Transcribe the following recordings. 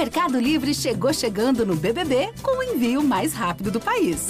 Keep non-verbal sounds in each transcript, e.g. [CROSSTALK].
Mercado Livre chegou chegando no BBB com o envio mais rápido do país.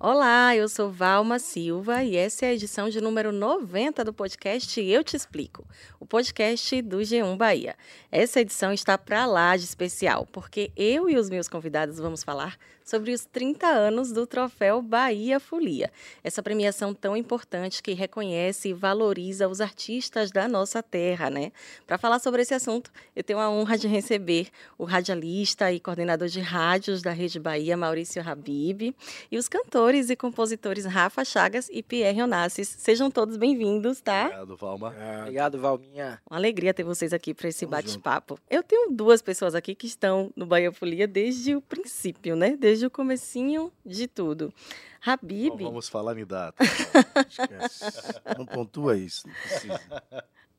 Olá, eu sou Valma Silva e essa é a edição de número 90 do podcast Eu Te Explico, o podcast do G1 Bahia. Essa edição está para lá de especial, porque eu e os meus convidados vamos falar sobre os 30 anos do troféu Bahia Folia. Essa premiação tão importante que reconhece e valoriza os artistas da nossa terra, né? Para falar sobre esse assunto, eu tenho a honra de receber o radialista e coordenador de rádios da Rede Bahia, Maurício Habib, e os cantores e compositores Rafa Chagas e Pierre Onassis. Sejam todos bem-vindos, tá? Obrigado, Valma. Obrigado, Valminha. Uma alegria ter vocês aqui para esse bate-papo. Eu tenho duas pessoas aqui que estão no Bahia Folia desde o princípio, né? Desde o comecinho de tudo. Habib. Então vamos falar em data. [LAUGHS] não pontua isso, não precisa.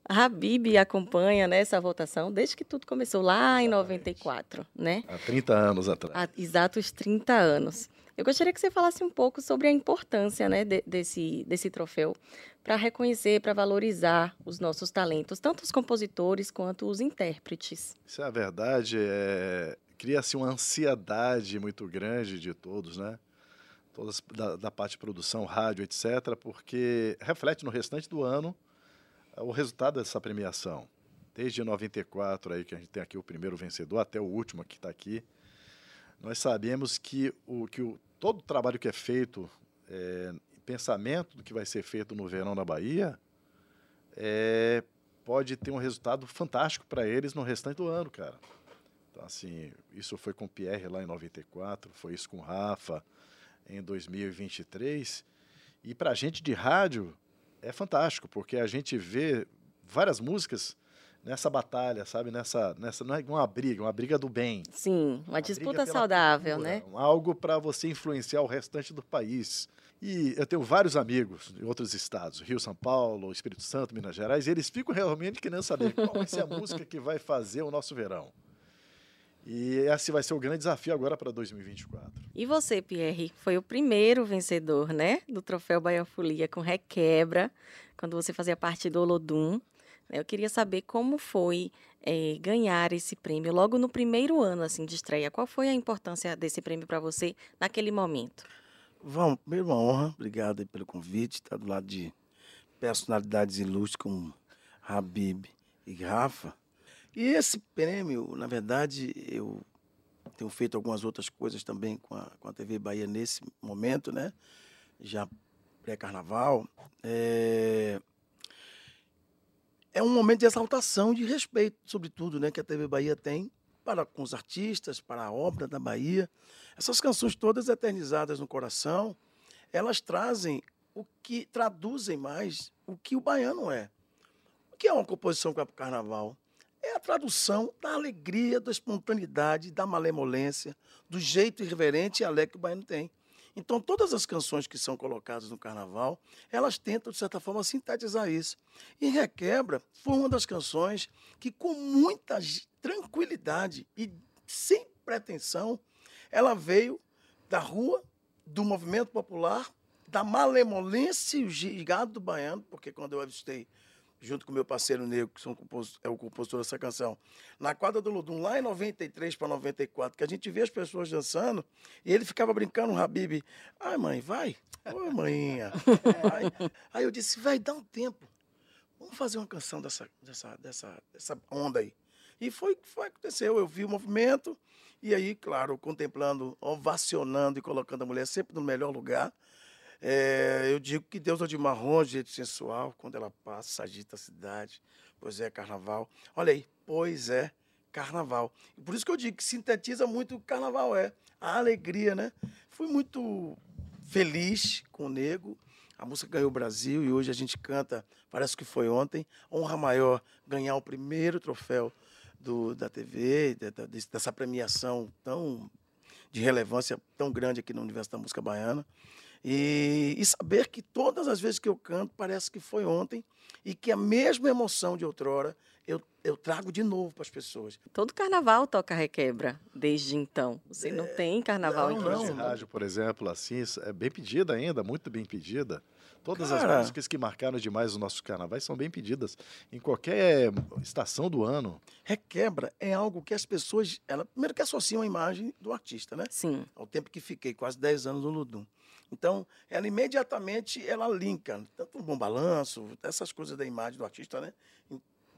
Habib acompanha né, essa votação desde que tudo começou lá em 94, né? Há 30 anos atrás. Há exatos 30 anos. Eu gostaria que você falasse um pouco sobre a importância né, de, desse, desse troféu para reconhecer, para valorizar os nossos talentos, tanto os compositores quanto os intérpretes. Isso é a verdade. É... Cria-se uma ansiedade muito grande de todos, né? Todas da, da parte de produção, rádio, etc., porque reflete no restante do ano o resultado dessa premiação. Desde 94, aí, que a gente tem aqui o primeiro vencedor, até o último que está aqui, nós sabemos que, o, que o, todo o trabalho que é feito, é, pensamento do que vai ser feito no verão na Bahia, é, pode ter um resultado fantástico para eles no restante do ano, cara. Assim, isso foi com o Pierre lá em 94, foi isso com o Rafa em 2023. E para a gente de rádio é fantástico, porque a gente vê várias músicas nessa batalha, sabe? Nessa, nessa não é uma briga, uma briga do bem. Sim, uma, uma disputa saudável, cultura, né? Algo para você influenciar o restante do país. E eu tenho vários amigos em outros estados, Rio, São Paulo, Espírito Santo, Minas Gerais, e eles ficam realmente querendo saber qual vai ser a música que vai fazer o nosso verão. E esse vai ser o grande desafio agora para 2024. E você, Pierre, foi o primeiro vencedor, né, do Troféu Bahia Folia com Requebra, quando você fazia parte do Olodum. Eu queria saber como foi é, ganhar esse prêmio logo no primeiro ano assim de estreia. Qual foi a importância desse prêmio para você naquele momento? Vamos, primeiro uma honra, obrigado pelo convite, estar tá do lado de personalidades ilustres como Habib e Rafa. E esse prêmio, na verdade, eu tenho feito algumas outras coisas também com a, com a TV Bahia nesse momento, né? Já pré-carnaval. É... é um momento de exaltação, de respeito, sobretudo, né? Que a TV Bahia tem para com os artistas, para a obra da Bahia. Essas canções todas eternizadas no coração, elas trazem o que traduzem mais o que o baiano é. O que é uma composição para o carnaval? É a tradução da alegria, da espontaneidade, da malemolência, do jeito irreverente e alegre que o baiano tem. Então, todas as canções que são colocadas no carnaval, elas tentam, de certa forma, sintetizar isso. E Requebra foi uma das canções que, com muita tranquilidade e sem pretensão, ela veio da rua, do movimento popular, da malemolência e o gigado do baiano, porque quando eu avistei junto com meu parceiro negro, que é o compositor dessa canção, na quadra do Ludum, lá em 93 para 94, que a gente vê as pessoas dançando, e ele ficava brincando, o Habib, ai mãe, vai, oi mãinha. [LAUGHS] aí, aí eu disse, vai, dá um tempo, vamos fazer uma canção dessa, dessa, dessa, dessa onda aí. E foi foi aconteceu, eu vi o movimento, e aí, claro, contemplando, ovacionando e colocando a mulher sempre no melhor lugar, é, eu digo que Deus é de marrom, de jeito sensual, quando ela passa, agita a cidade. Pois é, carnaval. Olha aí, pois é, carnaval. Por isso que eu digo que sintetiza muito o que carnaval é. A alegria, né? Fui muito feliz com o Nego. A música ganhou o Brasil e hoje a gente canta, parece que foi ontem, honra maior ganhar o primeiro troféu do, da TV, dessa premiação tão de relevância tão grande aqui no universo da música baiana. E, e saber que todas as vezes que eu canto parece que foi ontem e que a mesma emoção de outrora eu, eu trago de novo para as pessoas. Todo carnaval toca requebra desde então. Você não tem carnaval não, em Não, rádio, por exemplo, assim, é bem pedida ainda, muito bem pedida. Todas Cara. as músicas que marcaram demais os nossos carnavais são bem pedidas em qualquer estação do ano. Requebra é algo que as pessoas, ela, primeiro que associam a imagem do artista, né? Sim. Ao tempo que fiquei, quase 10 anos no Ludum. Então, ela imediatamente ela linka, tanto um bom balanço, essas coisas da imagem do artista, né?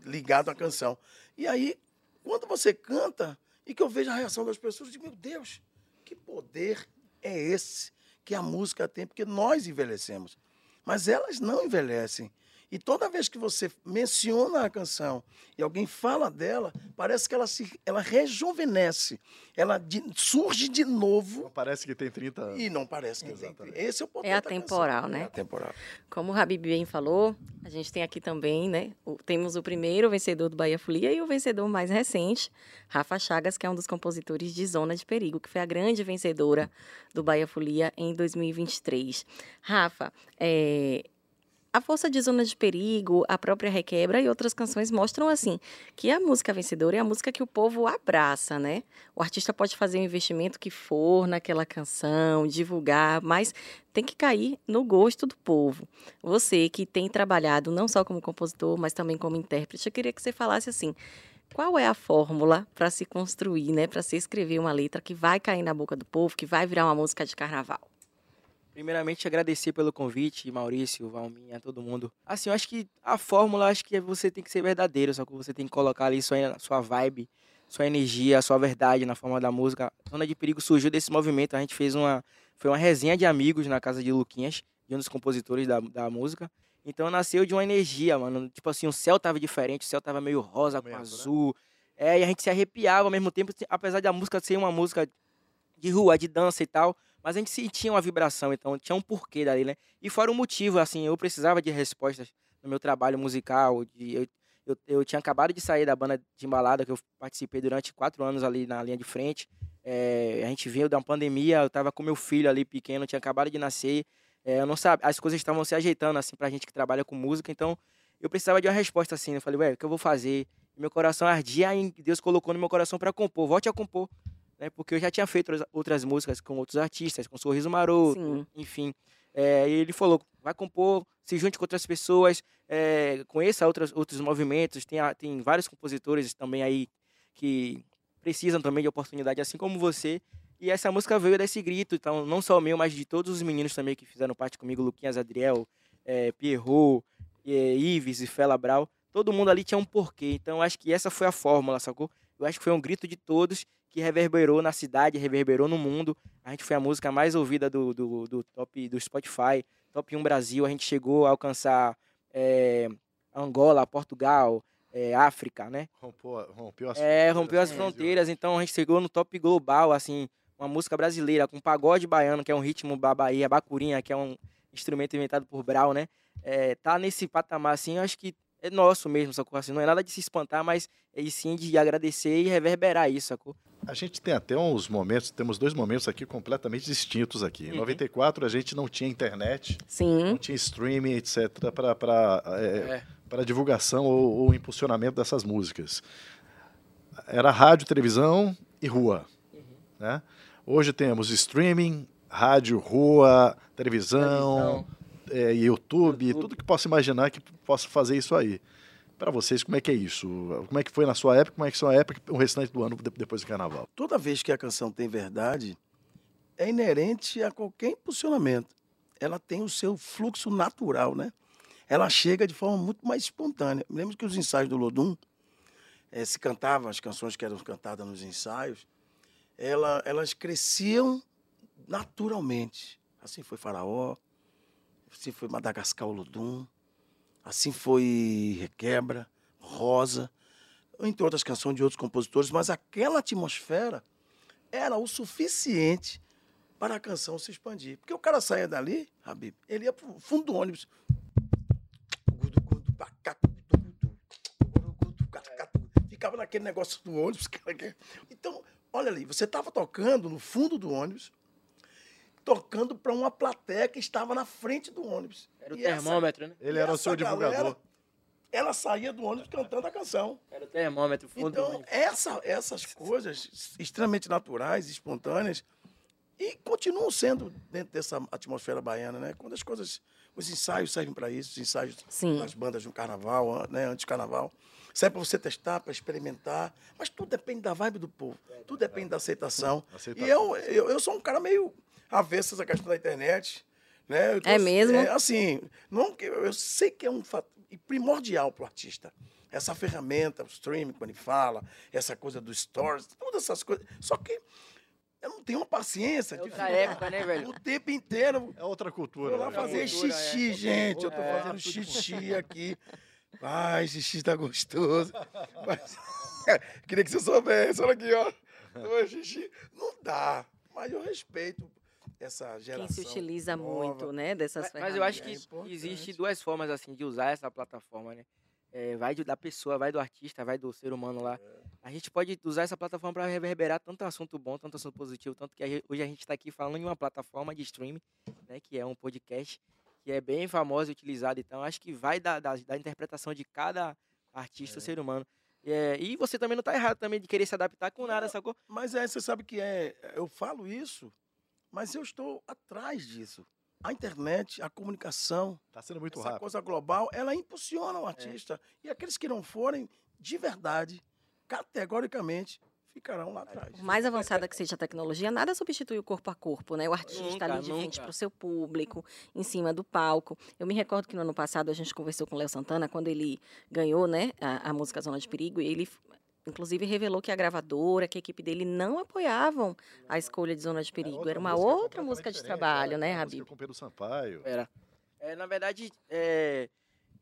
Ligado à canção. E aí, quando você canta e que eu vejo a reação das pessoas, eu digo, meu Deus, que poder é esse que a música tem? Porque nós envelhecemos, mas elas não envelhecem. E toda vez que você menciona a canção e alguém fala dela, parece que ela, se, ela rejuvenesce, ela de- surge de novo Não parece que tem 30 anos. e não parece que tem. Exatamente. Esse é o poder É atemporal, né? É atemporal. Como o Habib bem falou, a gente tem aqui também, né? o- temos o primeiro vencedor do Bahia Folia e o vencedor mais recente, Rafa Chagas, que é um dos compositores de Zona de Perigo, que foi a grande vencedora do Bahia Folia em 2023. Rafa, é, a força de Zona de Perigo, a própria Requebra e outras canções mostram assim que a música vencedora é a música que o povo abraça, né? O artista pode fazer o investimento que for naquela canção, divulgar, mas tem que cair no gosto do povo. Você que tem trabalhado não só como compositor, mas também como intérprete, eu queria que você falasse assim: qual é a fórmula para se construir, né, para se escrever uma letra que vai cair na boca do povo, que vai virar uma música de carnaval? Primeiramente, agradecer pelo convite, Maurício, Valminha, todo mundo. Assim, eu acho que a fórmula, acho que você tem que ser verdadeiro, só que você tem que colocar ali sua, sua vibe, sua energia, sua verdade na forma da música. Zona de Perigo surgiu desse movimento, a gente fez uma, foi uma resenha de amigos na casa de Luquinhas, de um dos compositores da, da música. Então nasceu de uma energia, mano. Tipo assim, o céu tava diferente, o céu tava meio rosa com né? azul. É, e a gente se arrepiava ao mesmo tempo, apesar da música ser uma música de rua, de dança e tal, mas a gente sentia uma vibração, então tinha um porquê dali, né? E fora o motivo, assim, eu precisava de respostas no meu trabalho musical, de, eu, eu, eu tinha acabado de sair da banda de embalada, que eu participei durante quatro anos ali na linha de frente, É, a gente veio da pandemia, eu tava com meu filho ali pequeno, tinha acabado de nascer, é, eu não sabia, as coisas estavam se ajeitando, assim, pra gente que trabalha com música, então eu precisava de uma resposta, assim, eu falei, ué, o que eu vou fazer? Meu coração ardia e Deus colocou no meu coração para compor, volte a compor, né? Porque eu já tinha feito outras- músicas com outros artistas, com Sorriso Maroto, Sim. enfim. É, e ele falou, vai compor, se junte com outras pessoas, é, conheça outras, outros movimentos, tem, tem vários compositores também aí que precisam também de oportunidade, assim como você. E essa música veio desse grito, então não só o meu, mas de todos os meninos também que fizeram parte comigo, Luquinhas Adriel, é, Pierrot, é, Ives e Fela Brau. Todo mundo ali tinha um porquê. Então acho que essa foi a fórmula, sacou? Eu acho que foi um grito de todos que reverberou na cidade, reverberou no mundo. A gente foi a música mais ouvida do, do, do top do Spotify, top 1 Brasil. A gente chegou a alcançar é, Angola, Portugal, é, África, né? Rompeu, rompeu as É, rompeu as fronteiras, então a gente chegou no top global, assim, uma música brasileira com pagode baiano, que é um ritmo da Bahia, bacurinha, que é um instrumento inventado por Brau, né? É, tá nesse patamar, assim, eu acho que é nosso mesmo, sacou? Assim, não é nada de se espantar, mas é sim de agradecer e reverberar isso, sacou? A gente tem até uns momentos, temos dois momentos aqui completamente distintos aqui. Em Uhum. 94 a gente não tinha internet, não Sim. tinha streaming, etc, para É. para divulgação ou, ou impulsionamento dessas músicas. Era rádio, televisão e rua, né? Hoje temos streaming, rádio, rua, televisão, é, YouTube, YouTube. tudo que possa imaginar que possa fazer isso aí. Para vocês, como é que é isso? Como é que foi na sua época? Como é que é sua época o restante do ano de- depois do carnaval? Toda vez que a canção tem verdade, é inerente a qualquer impulsionamento. Ela tem o seu fluxo natural, né? Ela chega de forma muito mais espontânea. Lembro que os ensaios do Lodum, eh, se cantavam as canções que eram cantadas nos ensaios, ela- elas cresciam naturalmente. Assim foi Faraó, assim foi Madagascar Lodum, assim foi Requebra, Rosa, entre outras canções de outros compositores, mas aquela atmosfera era o suficiente para a canção se expandir. Porque o cara saía dali, Habib, ele ia para o fundo do ônibus. Ficava naquele negócio do ônibus. [LAUGHS] Então, olha ali, você estava tocando no fundo do ônibus, tocando para uma plateia que estava na frente do ônibus. Era o E essa- termômetro, né? Ele era o essa seu divulgador. galera, ela saía do ônibus cantando a canção. Era o termômetro, o fundo. do Então, essa, essas coisas extremamente naturais, espontâneas, e continuam sendo dentro dessa atmosfera baiana, né? Quando as coisas, os ensaios servem para isso, os ensaios Sim. das bandas no carnaval, né? Antes do carnaval, serve para você testar, para experimentar, mas tudo depende da vibe do povo, tudo depende da aceitação. Aceitação. E eu, eu, eu sou um cara meio avesso a essa questão da internet, né? Eu É mesmo? é, assim, não, eu sei que é um fato primordial para o artista. Essa ferramenta, o streaming, quando ele fala, essa coisa dos stories, todas essas coisas. Só que eu não tenho uma paciência É de outra época, né, velho? o tempo inteiro. É outra cultura. Vou lá né? fazer cultura, xixi, é. gente. Eu tô É. fazendo xixi [LAUGHS] aqui. Ai, xixi tá gostoso. Mas, [LAUGHS] queria que você soubesse. Olha aqui, ó. Tô xixi. Não dá. Mas eu respeito essa geração. Quem se utiliza nova. muito, né, dessas Mas, ferramentas. mas eu acho que É existe duas formas assim de usar essa plataforma, né? É, vai da pessoa, vai do artista, vai do ser humano lá. A gente pode usar essa plataforma para reverberar tanto assunto bom, tanto assunto positivo, tanto que hoje a gente está aqui falando em uma plataforma de streaming, né? Que é um podcast que é bem famosa e utilizada. Então acho que vai da, da, da interpretação de cada artista, ser humano. É, e você também não tá errado também de querer se adaptar com nada, sacou? Mas é, você sabe que é. Eu falo isso, mas eu estou atrás disso. A internet, a comunicação, Tá sendo muito essa rápido. coisa global, ela impulsiona o artista. E aqueles que não forem, de verdade, categoricamente, ficarão lá atrás. Por mais avançada que seja a tecnologia, nada substitui o corpo a corpo, né? O artista Nunca, ali de frente para o seu público, em cima do palco. Eu me recordo que no ano passado a gente conversou com o Léo Santana quando ele ganhou, né, a, a música Zona de Perigo, e ele inclusive revelou que a gravadora, que a equipe dele não apoiavam a escolha de Zona de Perigo. Era uma outra música de trabalho, né, Rabi? Com Pedro Sampaio. Era. É, na verdade, é,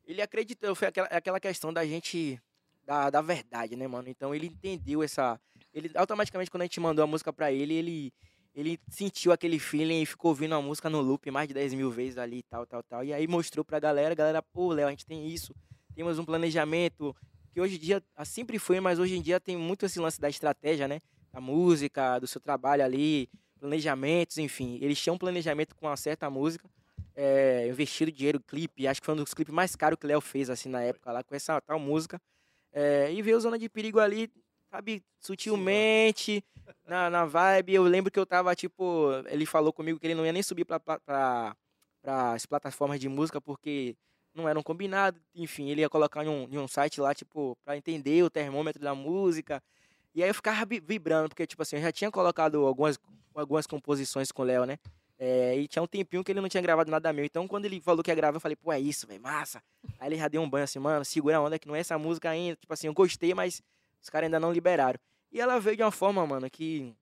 ele acreditou, foi aquela, aquela questão da gente, da, da verdade, né, mano? Então ele entendeu essa. Ele automaticamente, quando a gente mandou a música pra ele, ele, ele sentiu aquele feeling e ficou ouvindo a música no loop mais de 10 mil vezes ali e tal, tal, tal. E aí mostrou pra galera, a galera, pô, Léo, a gente tem isso, temos um planejamento, que hoje em dia, ah, sempre foi, mas hoje em dia tem muito esse lance da estratégia, né? Da música, do seu trabalho ali, planejamentos, enfim. Eles tinham um planejamento com uma certa música é, investido dinheiro, clipe, acho que foi um dos clipes mais caros que o Léo fez, assim, na época lá, com essa tal música. É, e veio Zona de Perigo ali, sabe, sutilmente, na, na vibe. Eu lembro que eu tava, tipo, ele falou comigo que ele não ia nem subir pra, pra, pra, pras plataformas de música, porque não eram combinados, enfim, ele ia colocar em um, em um site lá, tipo, pra entender o termômetro da música. E aí eu ficava vi- vibrando, porque, tipo assim, eu já tinha colocado algumas, algumas composições com o Léo, né? É, e tinha um tempinho que ele não tinha gravado nada meu. Então, quando ele falou que ia gravar, eu falei, pô, é isso, velho, massa. Aí ele já deu um banho assim, mano, segura a onda que não é essa música ainda. Tipo assim, eu gostei, mas os caras ainda não liberaram. E ela veio de uma forma, mano, que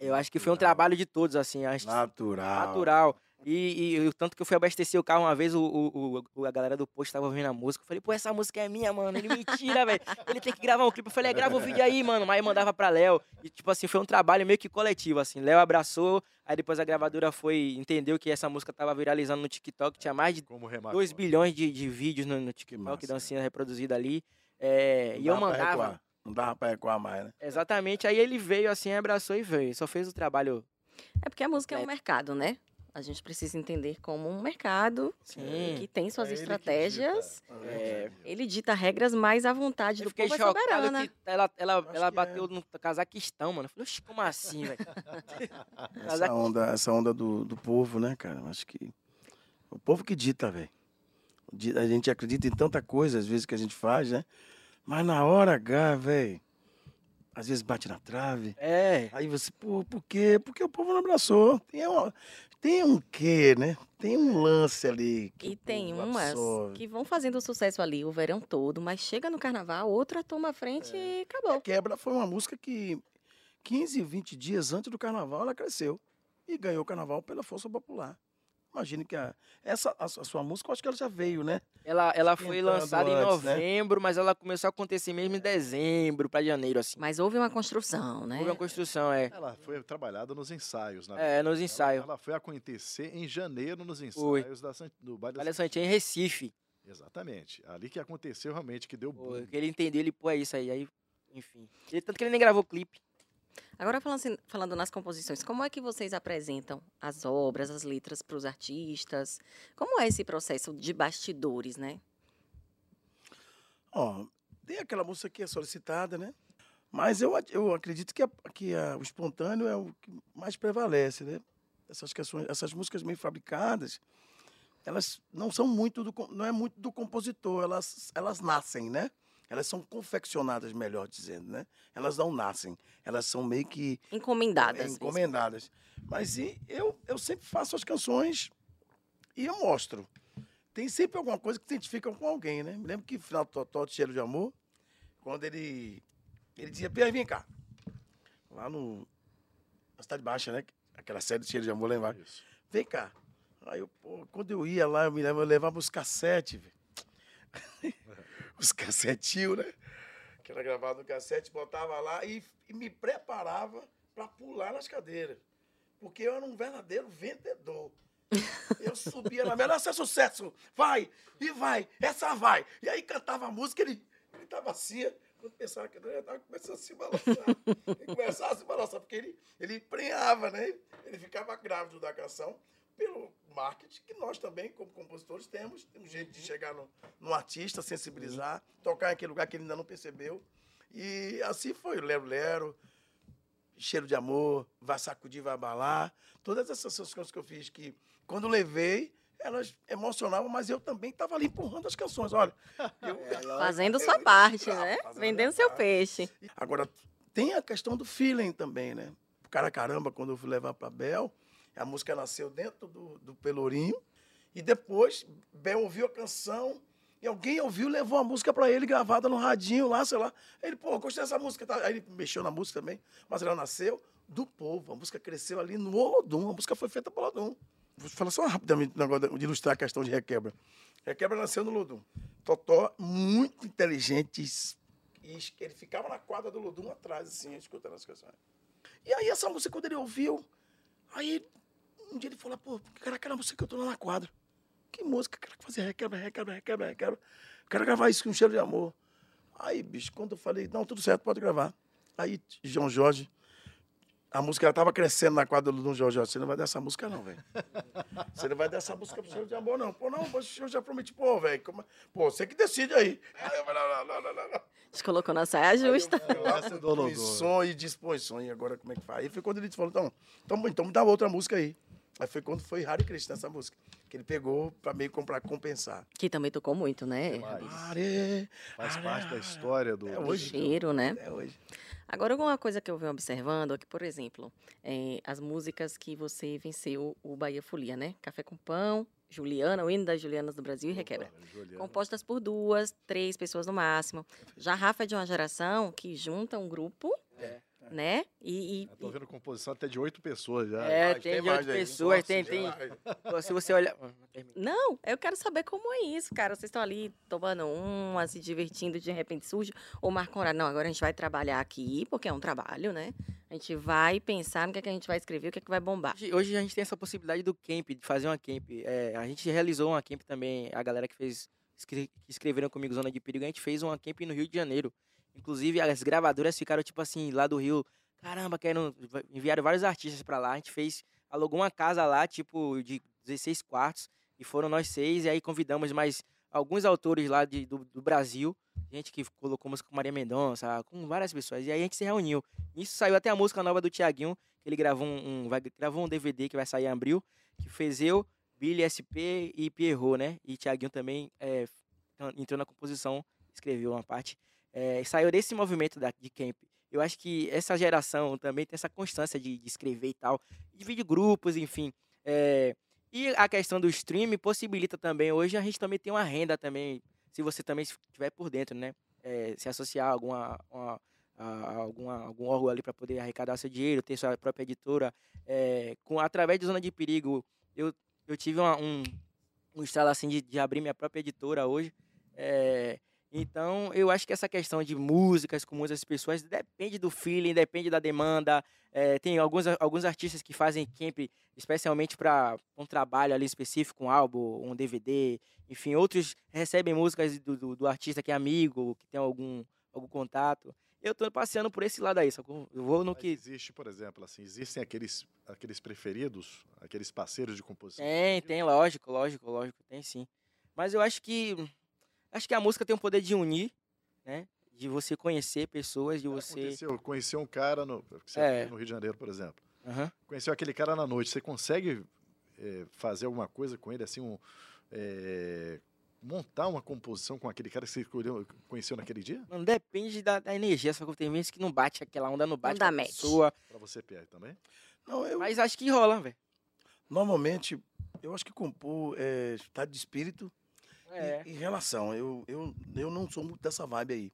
eu acho que foi um trabalho de todos, assim, acho Natural. natural. E, e o tanto que eu fui abastecer o carro uma vez, o, o, o- a galera do posto tava ouvindo a música. Eu falei, pô, essa música é minha, mano. Ele mentira, velho. Ele tem que gravar um clipe. Eu falei, é, grava o vídeo aí, mano. Mas eu mandava pra Léo. E, tipo assim, foi um trabalho meio que coletivo, assim. Léo abraçou, aí depois a gravadora foi, entendeu que essa música tava viralizando no TikTok. Tinha mais de Como remarcou. 2 bilhões de, de vídeos no, no TikTok, massa. dancinha reproduzida ali. É, e eu mandava. Não dava pra recuar mais, né? Exatamente. Aí ele veio assim, abraçou e veio. Só fez o trabalho. É porque a música é um Completo. mercado, né? A gente precisa entender como um mercado Sim. que tem suas É ele que estratégias. É, Ele dita regras mais à vontade Eu do povo é soberana. que ela, ela, ela que bateu no Cazaquistão, mano. Eu falei, "Oxe, como assim, velho? [LAUGHS] Essa onda, essa onda do, do povo, né, cara? Acho que. O povo que dita, velho. A gente acredita em tanta coisa, às vezes, que a gente faz, né? Mas na hora H, velho. Às vezes bate na trave. É, Aí você, pô, por quê? Porque o povo não abraçou. Tem, uma, tem um quê, né? Tem um lance ali. Que E tem umas absorve. que vão fazendo sucesso ali o verão todo, mas chega no carnaval, outra toma a frente e acabou. Quebra foi uma música que 15, 20 dias antes do carnaval ela cresceu e ganhou o carnaval pela força popular. Imagine que a, essa, a, sua- a sua música, eu acho que ela já veio, né? ela, ela foi lançada em antes, né? novembro, mas ela começou a acontecer mesmo em dezembro pra janeiro, assim. Mas houve uma construção, né? Houve uma construção, é. Ela foi trabalhada nos ensaios, na É, nos Ela- ensaios. Ela, foi acontecer em janeiro nos ensaios da, San- do Baile da Santinha em Recife. Exatamente. Ali que aconteceu realmente, que deu Pô, boom. que ele entendeu, ele, pô, é isso aí. Aí, enfim. Ele, tanto que ele nem gravou clipe. Agora, falando, assim, falando nas composições, como é que vocês apresentam as obras, as letras para os artistas? Como é esse processo de bastidores, né? Ó, tem aquela música que é solicitada, né? Mas eu, eu acredito que, a- que a- o espontâneo é o que mais prevalece, né? Essas, questões, essas músicas meio fabricadas, elas não são muito do, não é muito do compositor, elas, elas nascem, né? Elas são confeccionadas, melhor dizendo, né? Elas não nascem, elas são meio que Encomendadas. é, mesmo. encomendadas. Mas e eu, eu sempre faço as canções e eu mostro. Tem sempre alguma coisa que se identifica com alguém, né? Me lembro que no final do Totó de Cheiro de Amor, quando ele, ele dizia, vem, vem cá. Lá no, na Cidade Baixa, né? Aquela série de Cheiro de Amor lá embaixo. Isso. Vem cá. Aí, eu, pô, quando eu ia lá, eu me lembro, eu levava os cassetes, velho. [LAUGHS] [LAUGHS] os cassetinhos, né? Que era gravado no cassete, botava lá e, e me preparava para pular nas cadeiras. Porque eu era um verdadeiro vendedor. Eu subia na melhor, essa é sucesso, vai, e vai, essa vai. E aí cantava a música, ele, ele tava assim, quando pensava que ele tava começando a se balançar. Ele começava a se balançar, porque ele, ele emprenhava, né? Ele ficava grávido da canção pelo marketing que nós também, como compositores, temos. Tem um jeito de chegar no, no artista, sensibilizar, tocar em aquele lugar que ele ainda não percebeu. E assim foi, Lero Lero, Cheiro de Amor, Vai Sacudir, Vai Abalar. Todas essas coisas que eu fiz que, quando levei, elas emocionavam, mas eu também estava ali empurrando as canções. Olha, [LAUGHS] eu, Fazendo eu- sua parte, Ah, né? Vendendo seu parte. peixe. Agora, tem a questão do feeling também, né? O cara caramba, quando eu fui levar para Bel, a música nasceu dentro do, do Pelourinho e depois Bel ouviu a canção e alguém ouviu, levou a música para ele gravada no radinho lá, sei lá. Ele, pô, gostei dessa música. Tá? Aí ele mexeu na música também, mas ela nasceu do povo. A música cresceu ali no Olodum, a música foi feita pelo Olodum. Vou falar só rapidamente um negócio de ilustrar a questão de requebra. Requebra nasceu no Lodum. Totó, muito inteligente, ele ficava na quadra do Lodum atrás, assim, escutando as canções. E aí essa música, quando ele ouviu, aí um dia ele falou, pô, cara, aquela música que eu tô lá na quadra. Que música, quero fazer requebra, requebra, requebra, requebra. Quero gravar isso com cheiro de amor. Aí, bicho, quando eu falei, não, tudo certo, pode gravar. Aí, João Jorge, a música ela tava crescendo na quadra do João Jorge. Você não vai dar essa música, não, velho. Você não vai dar essa música pro cheiro de amor, não. Pô, não, eu já prometi, pô, velho. como é- Pô, você que decide aí. Aí eu falei, não, não, não, não, não. Te colocou na saia justa. Aí eu com do Olodum. som e dispõe som. E agora como é que faz? Aí foi quando ele falou, então, então, então me dá outra música aí. Aí foi quando foi Hare Krishna essa música. Que ele pegou pra meio comprar compensar. Que também tocou muito, né? Hare, Faz Hare, parte da história do. É hoje. cheiro, né? Até hoje. Agora, uma coisa que eu venho observando é que, por exemplo, eh, as músicas que você venceu o Bahia Folia, né? Café com Pão, Juliana, o hino das Julianas do Brasil e Requebra. Juliana. Compostas por duas, três pessoas no máximo. Já Rafa é de uma geração que junta um grupo, É. [LAUGHS] né? E, e- Eu tô vendo composição até de oito pessoas já. É, Mas tem de mais outras aí. pessoas, Nossa, tem, tem tem. mais. Se você olhar. Ah, não eu quero saber como é isso, cara. Vocês estão ali tomando uma, se divertindo, de repente surge. Ou marcam horário. Não, agora a gente vai trabalhar aqui, porque é um trabalho, né? A gente vai pensar no que, é que a gente vai escrever, o que, é que vai bombar. Hoje, hoje a gente tem essa possibilidade do camp, de fazer uma camp. É, a gente realizou uma camp também, a galera que fez, que escreveram comigo Zona de Perigo, a gente fez uma camp no Rio de Janeiro. Inclusive, as gravadoras ficaram, tipo assim, lá do Rio, caramba, querendo, enviaram vários artistas pra lá. A gente fez, alugou uma casa lá, tipo, de 16 quartos, e foram nós seis, e aí convidamos mais alguns autores lá de, do, do Brasil, gente que colocou música com Maria Mendonça, com várias pessoas. E aí a gente se reuniu. Nisso saiu até a música nova do Tiaguinho, que ele gravou um, um- vai, gravou um DVD que vai sair em abril, que fez eu, Billy SP e Pierrot, né? E Tiaguinho também é, entrou na composição, escreveu uma parte. É, saiu desse movimento da, de camp. Eu acho que essa geração também tem essa constância de, de escrever e tal, dividir grupos, enfim. É, e a questão do streaming possibilita também, hoje a gente também tem uma renda também, se você também estiver por dentro, né? É, se associar a alguma, uma- a alguma, algum órgão ali para poder arrecadar seu dinheiro, ter sua própria editora. É, com, através de Zona de Perigo, eu, eu tive uma- um, um estalo assim de, de abrir minha própria editora hoje. É, então, eu acho que essa questão de músicas com muitas pessoas depende do feeling, depende da demanda. É, tem alguns, alguns artistas que fazem camp especialmente para um trabalho ali específico, um álbum, um DVD, enfim, outros recebem músicas do, do, do artista que é amigo, que tem algum, algum contato. eu tô passeando por esse lado aí, sacou? Eu vou no que. existe, por exemplo, assim, existem aqueles, aqueles preferidos, aqueles parceiros de composição. Tem, tem, lógico, lógico, lógico, tem sim. Mas eu acho que. Acho que a música tem o poder de unir, né? De você conhecer pessoas, de você. Aconteceu, conheceu um cara no, você É. no Rio de Janeiro, por exemplo. Aham. Conheceu aquele cara na noite, você consegue eh, fazer alguma coisa com ele, assim, um, eh, montar uma composição com aquele cara que você conheceu naquele dia? Mano, depende da, da energia, só que tem vezes que não bate aquela onda, não bate dá com a pessoa. Pra você, Pierre, também? Não, eu, Mas acho que rola, velho. normalmente, eu acho que compor é estado de espírito É. e, e relação. Eu, eu, eu não sou muito dessa vibe aí.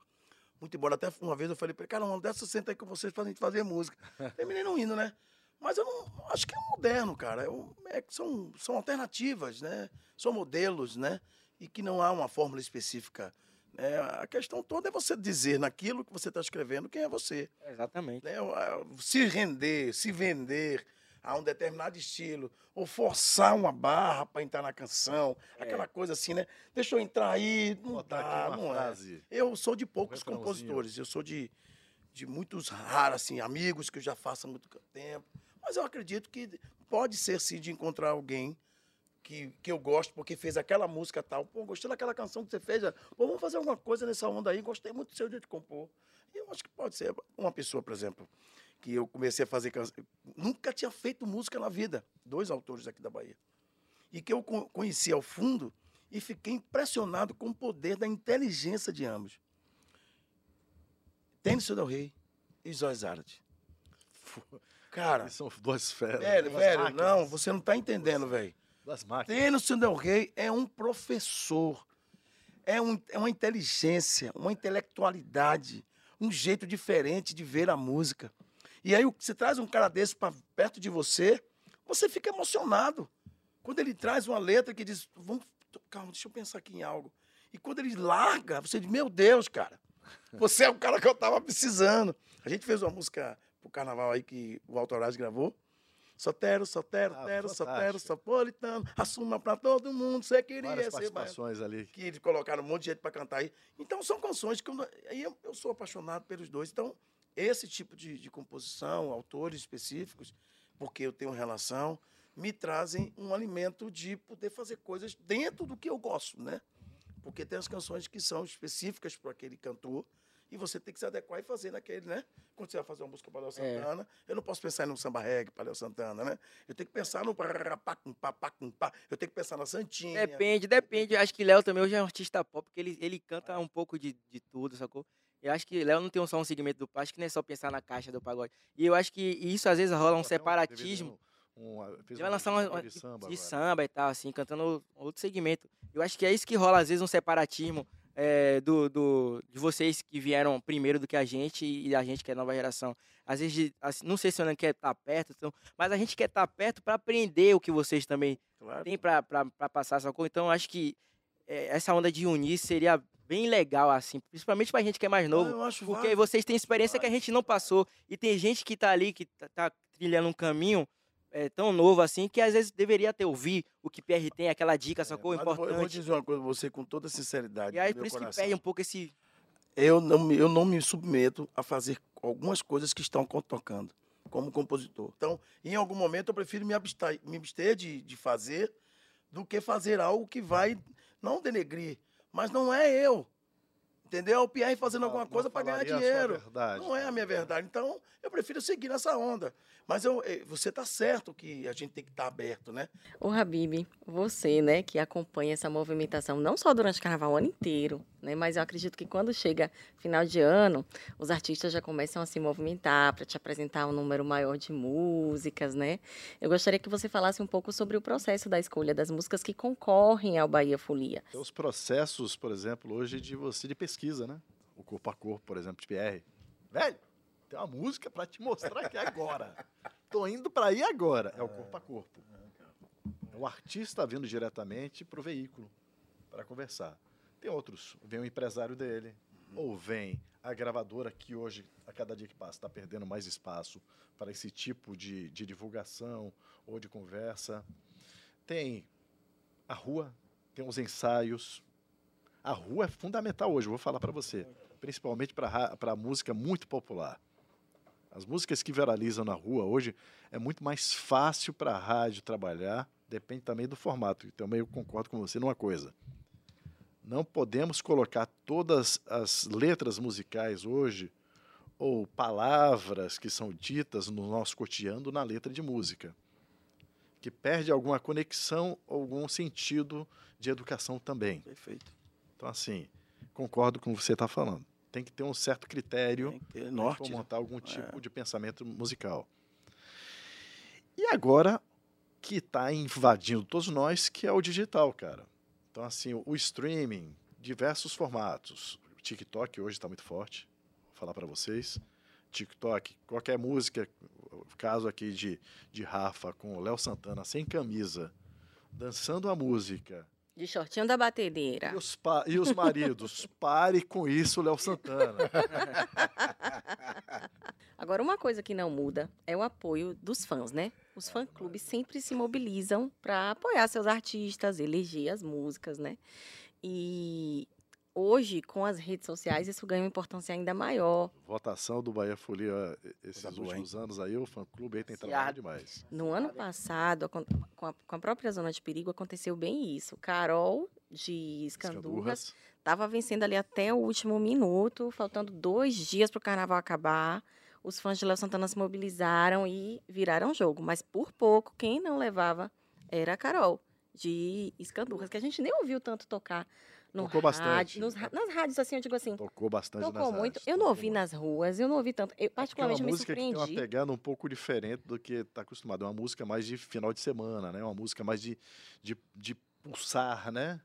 Muito embora até uma vez eu falei pra ele, cara, uma dessa senta aí com vocês pra gente fazer música. [LAUGHS] Terminei não indo, né? Mas eu não acho que é moderno, cara. Eu, é são, são alternativas, né? São modelos, né? E que não há uma fórmula específica. né? A questão toda é você dizer naquilo que você está escrevendo quem é você Exatamente. né, se render, se vender a um determinado estilo, ou forçar uma barra para entrar na canção, É. aquela coisa assim, né? Deixa eu entrar aí, não Botar dá, aqui não frase. é. Eu sou de poucos compositores, eu sou de, de muitos raros, assim, amigos que eu já faço há muito tempo, mas eu acredito que pode ser, sim, de encontrar alguém que, que eu gosto, porque fez aquela música tal. Pô, gostei daquela canção que você fez. Pô, vamos fazer alguma coisa nessa onda aí. Gostei muito do seu jeito de compor. E eu acho que pode ser uma pessoa, por exemplo, que eu comecei a fazer canção. Nunca tinha feito música na vida. Dois autores aqui da Bahia. E que eu co- conheci ao fundo e fiquei impressionado com o poder da inteligência de ambos. Tênis Del Rey e Zói Zárate. [LAUGHS] Cara, Eles são duas feras. velho, duas velho, máquinas, não, você não tá entendendo, velho. Duas máquinas. Tênis Del Rey é um professor, é, um, é uma inteligência, uma intelectualidade, um jeito diferente de ver a música. E aí você traz um cara desse para perto de você, você fica emocionado. Quando ele traz uma letra que diz, vamos, calma, deixa eu pensar aqui em algo. E quando ele larga, você diz, meu Deus, cara, você é o cara que eu tava precisando. A gente fez uma música pro carnaval aí que o Autorais gravou. Sotero, Sotero, Ah, Tero, Sotero. Sopolitano, assuma pra todo mundo, você queria Várias ser participações ali. que eles colocaram um monte de gente para cantar aí. Então são canções que eu, eu sou apaixonado pelos dois. Então, esse tipo de, de composição, autores específicos, porque eu tenho relação, me trazem um alimento de poder fazer coisas dentro do que eu gosto, né? Porque tem as canções que são específicas para aquele cantor e você tem que se adequar e fazer naquele, né? Quando você vai fazer uma música para Léo É. Santana, eu não posso pensar num samba reggae para Léo Santana, né? Eu tenho que pensar no pacum-pá. eu tenho que pensar na Santinha. Depende, depende. Acho que Léo também hoje é um artista pop, porque ele, ele canta um pouco de, de tudo, sacou? Eu acho que Léo não tem só um segmento do acho que não é só pensar na caixa do pagode. E eu acho que isso às vezes rola um separatismo. Um, Ele vai lançar uma, de samba de samba e tal, assim, cantando outro segmento. Eu acho que é isso que rola, às vezes, um separatismo é, do, do, de vocês que vieram primeiro do que a gente e a gente que é nova geração. Às vezes, assim, não sei se eu não quer estar perto, então, mas a gente quer estar perto para aprender o que vocês também Claro. pra, pra passar, sacou? Então, eu acho que é, essa onda de unir seria bem legal, assim, principalmente pra gente que é mais novo. acho Porque válido. vocês têm experiência que a gente não passou. E tem gente que tá ali, que tá, tá trilhando um caminho é, tão novo assim, que às vezes deveria ter ouvido o que PR tem, aquela dica, sacou? Mas eu vou- Eu vou Importante. dizer uma coisa pra você com toda sinceridade. E aí, por isso que coração. perde um pouco esse. eu, não, me- eu não me submeto a fazer algumas coisas que estão tocando como compositor. Então, em algum momento, eu prefiro me abster, me abster de, de fazer do que fazer algo que vai não denegrir, mas não é eu. Entendeu? É o Pierre fazendo alguma não coisa para ganhar sua dinheiro. verdade. Não é a minha verdade. Então, eu prefiro seguir nessa onda. Mas eu, eh, você está certo que a gente tem que estar aberto, né? Ô, Habib, você, né, que acompanha essa movimentação não só durante o carnaval o ano inteiro, né, mas eu acredito que quando chega final de ano, os artistas já começam a se movimentar para te apresentar um número maior de músicas, né? Eu gostaria que você falasse um pouco sobre o processo da escolha das músicas que concorrem ao Bahia Folia. Tem os processos, por exemplo, hoje de você de pesquisa, né? O corpo a corpo, por exemplo, de PR. Velho, tem uma música pra te mostrar aqui agora. Tô indo pra aí agora. É o corpo a corpo. É o artista vindo diretamente pro veículo para conversar. Tem outros. Vem o empresário dele, ou vem a gravadora que hoje, a cada dia que passa, está perdendo mais espaço para esse tipo de, de divulgação ou de conversa. Tem a rua, tem os ensaios. A rua é fundamental hoje, vou falar para você. principalmente para a música muito popular. As músicas que viralizam na rua hoje é muito mais fácil para a rádio trabalhar, depende também do formato. E também eu concordo com você numa coisa. Não podemos colocar todas as letras musicais hoje ou palavras que são ditas no nosso cotidiano na letra de música, que perde alguma conexão, algum sentido de educação também. Perfeito. Então, assim, concordo com o que você está falando. Tem que ter um certo critério para montar algum tipo é. de pensamento musical. E agora, que está invadindo todos nós, que é o digital, cara. Então, assim, o streaming, diversos formatos. O TikTok hoje está muito forte falar para vocês. TikTok, qualquer música, caso aqui de, de Rafa com o Léo Santana sem camisa, dançando a música. De shortinho da batedeira. E os, e os maridos, [LAUGHS] pare com isso, Léo Santana. [LAUGHS] Agora, uma coisa que não muda é o apoio dos fãs, né? Os fã-clubes sempre se mobilizam para apoiar seus artistas, eleger as músicas, né? E hoje, com as redes sociais, isso ganha uma importância ainda maior. Votação do Bahia Folia esses tá últimos anos aí, o fã-clube aí tem trabalhado demais. No ano passado, com a, com a, própria Zona de Perigo, aconteceu bem isso. Carol, de Escandurras, estava vencendo ali até o último minuto, faltando dois dias para o carnaval acabar. Os fãs de Léo Santana se mobilizaram e viraram jogo. Mas por pouco, quem não levava era a Carol, de Escandurras, que a gente nem ouviu tanto tocar no Tocou rádio, bastante. Nos, nas rádios, assim, eu digo assim. Tocou bastante Tocou muito. Rádios, eu não ouvi nas ruas, eu não ouvi tanto. Eu, é particularmente, é me música surpreendi. que tem uma pegada um pouco diferente do que está acostumado. É uma música mais de final de semana, né? Uma música mais de, de, de pulsar, né?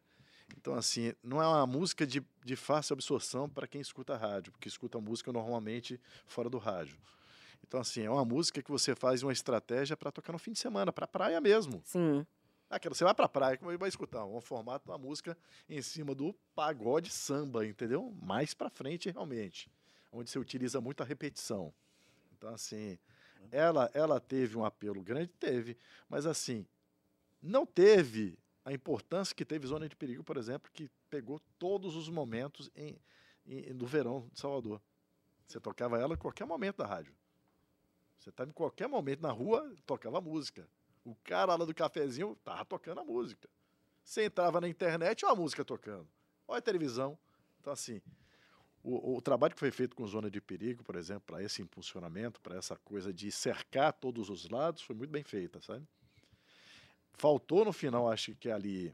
Então, assim, não é uma música de, de fácil absorção para quem escuta rádio, porque escuta música normalmente fora do rádio. Então, assim, é uma música que você faz uma estratégia para tocar no fim de semana, para praia mesmo. Sim. Aquela, você vai pra praia, como vai escutar? Um formato uma música em cima do pagode samba, entendeu? Mais pra frente, realmente. Onde você utiliza muito a repetição. Então, assim, ela, ela teve um apelo grande? Teve. Mas, assim, não teve a importância que teve Zona de Perigo, por exemplo, que pegou todos os momentos em, em, do verão de Salvador. Você tocava ela em qualquer momento da rádio. Você estava em qualquer momento na rua, tocava música. O cara lá do cafezinho tava tocando a música. Você entrava na internet, olha a música tocando. Olha a televisão. Então, assim, o, o, trabalho que foi feito com Zona de Perigo, por exemplo, para esse impulsionamento, para essa coisa de cercar todos os lados, foi muito bem feita, sabe? Faltou no final, acho que ali,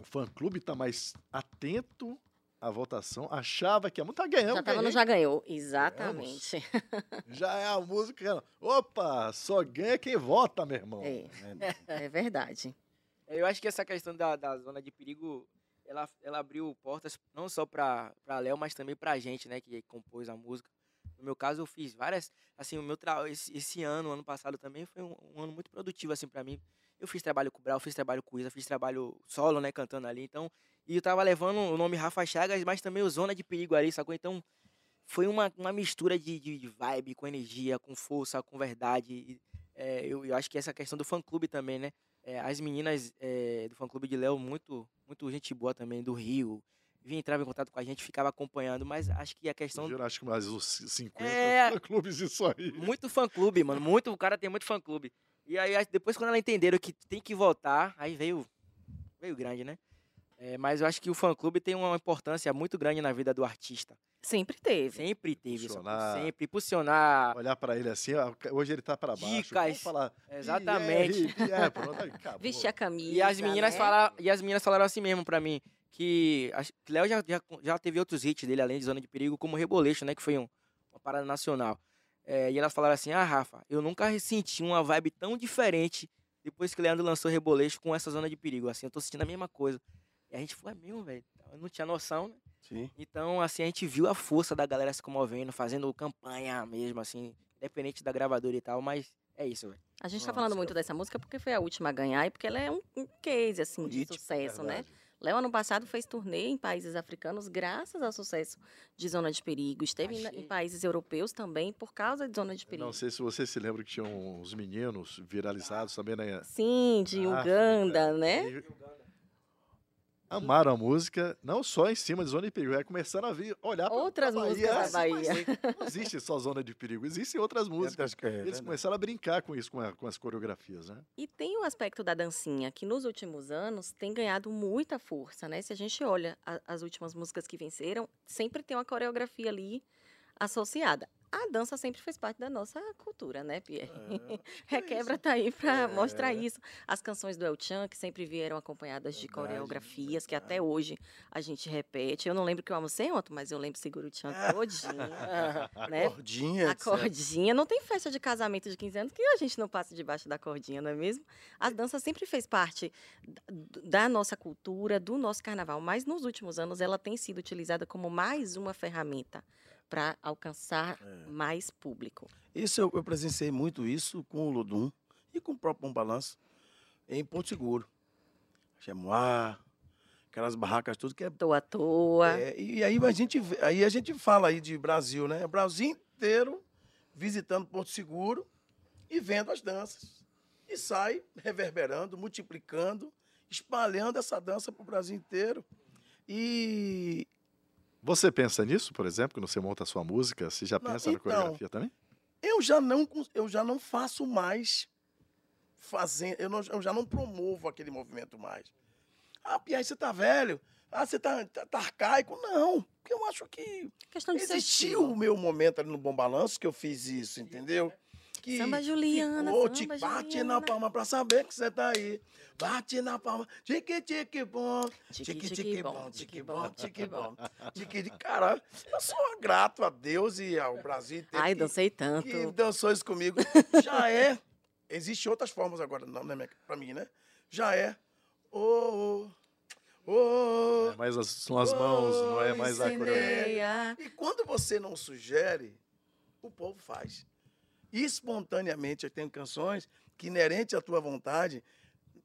o fã-clube está mais atento a votação, achava que a música tá ganhando. Já tava no já ganhou, exatamente. [LAUGHS] já é a música. Opa, só ganha quem vota, meu irmão. É, é verdade. Eu acho que essa questão da, da zona de perigo, ela, ela abriu portas não só para Léo, mas também para a gente, né, que compôs a música. No meu caso, eu fiz várias, assim, o meu trabalho esse, esse ano, ano passado também foi um, um ano muito produtivo assim para mim. Eu fiz trabalho com o Brau, fiz trabalho com o Isa, fiz trabalho solo, né, cantando ali. Então, e eu tava levando o nome Rafa Chagas, mas também o Zona de Perigo ali, sacou? Então, foi uma, uma mistura de, de vibe, com energia, com força, com verdade. É, eu, eu, acho que essa questão do fã-clube também, né? É, as meninas é, do fã-clube de Léo, muito, muito gente boa também, do Rio. Vinha, entrava em contato com a gente, ficava acompanhando, mas acho que a questão... Eu acho que mais uns 50 é... fã-clubes isso aí. Muito fã-clube, mano. Muito, o cara tem muito fã-clube. E aí, depois, quando ela entenderam que tem que votar, aí veio, veio grande, né? É, mas eu acho que o fã-clube tem uma importância muito grande na vida do artista. Sempre teve. Sempre teve. Impulsionar, sempre impulsionar. Olhar para ele assim, hoje ele tá para baixo. Dicas. falar. Exatamente. É, pronto, acabou. Vestir a camisa. E as meninas, né? falaram, e as meninas falaram assim mesmo para mim, que Léo já, já, já teve outros hits dele, além de Zona de Perigo, como Reboleixo, né? Que foi um, uma parada nacional. É, e elas falaram assim: Ah, Rafa, eu nunca senti uma vibe tão diferente depois que o Leandro lançou Reboleixo com essa zona de perigo. Assim, eu tô sentindo a mesma coisa. E a gente foi, é mesmo, velho. Eu não tinha noção, né? Sim. Então, assim, a gente viu a força da galera se comovendo, fazendo campanha mesmo, assim, independente da gravadora e tal, mas é isso, velho. A gente tá falando muito dessa música porque foi a última a ganhar e porque ela é um, um case, assim, de sucesso, né? verdade. né? Léo, ano passado, fez turnê em países africanos graças ao sucesso de Zona de Perigo. Esteve Achei. em países europeus também por causa de Zona de Perigo. Não sei se você se lembra que tinham uns meninos viralizados também, né? Sim, de Uganda, né? Amaram a música, não só em cima de Zona de Perigo, é começando a vir, olhar pra- Outras pra Bahia, músicas da assim, Bahia. mas Não [LAUGHS] existe só Zona de Perigo, existem outras músicas. Acho que é Eles começaram a brincar com isso, com, a- com as coreografias, né? E tem o aspecto da dancinha, que nos últimos anos tem ganhado muita força, né? Se a gente olha a- as últimas músicas que venceram, sempre tem uma coreografia ali associada. A dança sempre fez parte da nossa cultura, né, Pierre? [LAUGHS] Requebra tá aí para mostrar isso. As canções do El Chan, que sempre vieram acompanhadas de Verdade, coreografias, que até hoje a gente repete. Eu não lembro que eu almocei ontem, mas eu lembro Seguro o Chan [LAUGHS] todinho, né? Cordinha, A cordinha. Não tem festa de casamento de 15 anos que a gente não passe debaixo da cordinha, não é mesmo? A dança sempre fez parte da nossa cultura, do nosso carnaval, mas nos últimos anos ela tem sido utilizada como mais uma ferramenta para alcançar É. mais público. Isso eu, eu presenciei muito isso com o Lodum e com o próprio Bom Balanço em Porto Seguro. Chemoá, aquelas barracas tudo que é, à toa. é, e aí a gente aí a gente fala aí de Brasil, né? O Brasil inteiro visitando Porto Seguro e vendo as danças. E sai reverberando, multiplicando, espalhando essa dança para o Brasil inteiro. E Você pensa nisso, por exemplo, quando você monta a sua música? Você já Não, pensa na então, coreografia também? eu já não, eu já não faço mais fazendo, eu, não- eu já não promovo aquele movimento mais. Ah, Pierre, você tá velho? Ah, você tá, tá, tá arcaico? Não, porque eu acho que Questão de existiu o meu momento ali no Bom Balanço que eu fiz isso, entendeu? Que Samba Juliana, ficou, samba te bate na palma pra saber que você tá aí. Bate na palma, tique, tique, bom. Tique, Tique, bom, bom, tique, bom, bom, tique, bom. bom. [LAUGHS] Tique, de- cara, eu sou grato a Deus e ao Brasil inteiro. Ai, que- dancei tanto. que dançou isso comigo. [LAUGHS] Já é. Existem outras formas agora, não, né, pra mim, né? Já é. Ô, ô, ô. É mais as, são as mãos, não é mais a coreografia. Incendeia. E quando você não sugere, o povo faz. Espontaneamente, eu tenho canções que, inerente à tua vontade,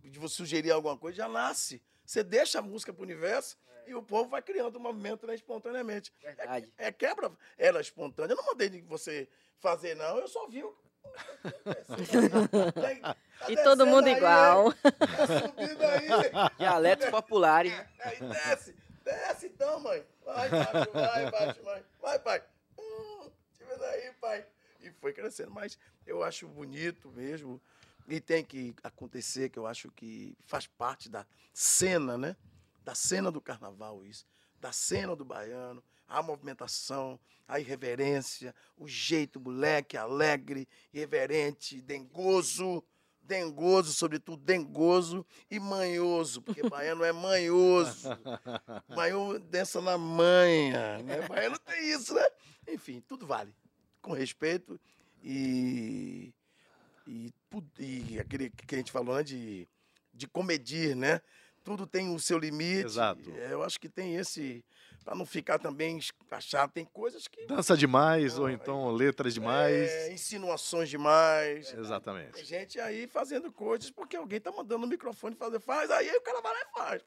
de você sugerir alguma coisa, já nasce. Você deixa a música pro universo e o povo vai criando um movimento né, espontaneamente. Verdade. É quebra ela espontânea. Eu não mandei você fazer, não. Eu só vi o. [LAUGHS] Tá E todo mundo aí, igual. Tá. Dialetos populares. Aí desce. Desce então, mãe. Vai, vai, baixo, mãe. Vai, pai. Hum, te vendo aí, pai. E foi crescendo. Mas eu acho bonito mesmo. E tem que acontecer, que eu acho que faz parte da cena, né? Da cena do carnaval, isso. Da cena do baiano. A movimentação, a irreverência, o jeito moleque, alegre, irreverente, dengoso. Dengoso, sobretudo dengoso e manhoso, porque baiano é manhoso. [LAUGHS] Baiano dança na manha, né? Baiano tem isso, né? Enfim, tudo vale. Com respeito e, e, e aquele que a gente falou, né? De, de comedir, né? Tudo tem o seu limite. Exato. É, Eu acho que tem esse... Para não ficar também achado, tem coisas que... Dança demais, ou Não, então letras demais. É, insinuações demais. Tem Exatamente. gente aí fazendo coisas porque alguém tá mandando o microfone fazer, faz, aí o cara vai lá e faz.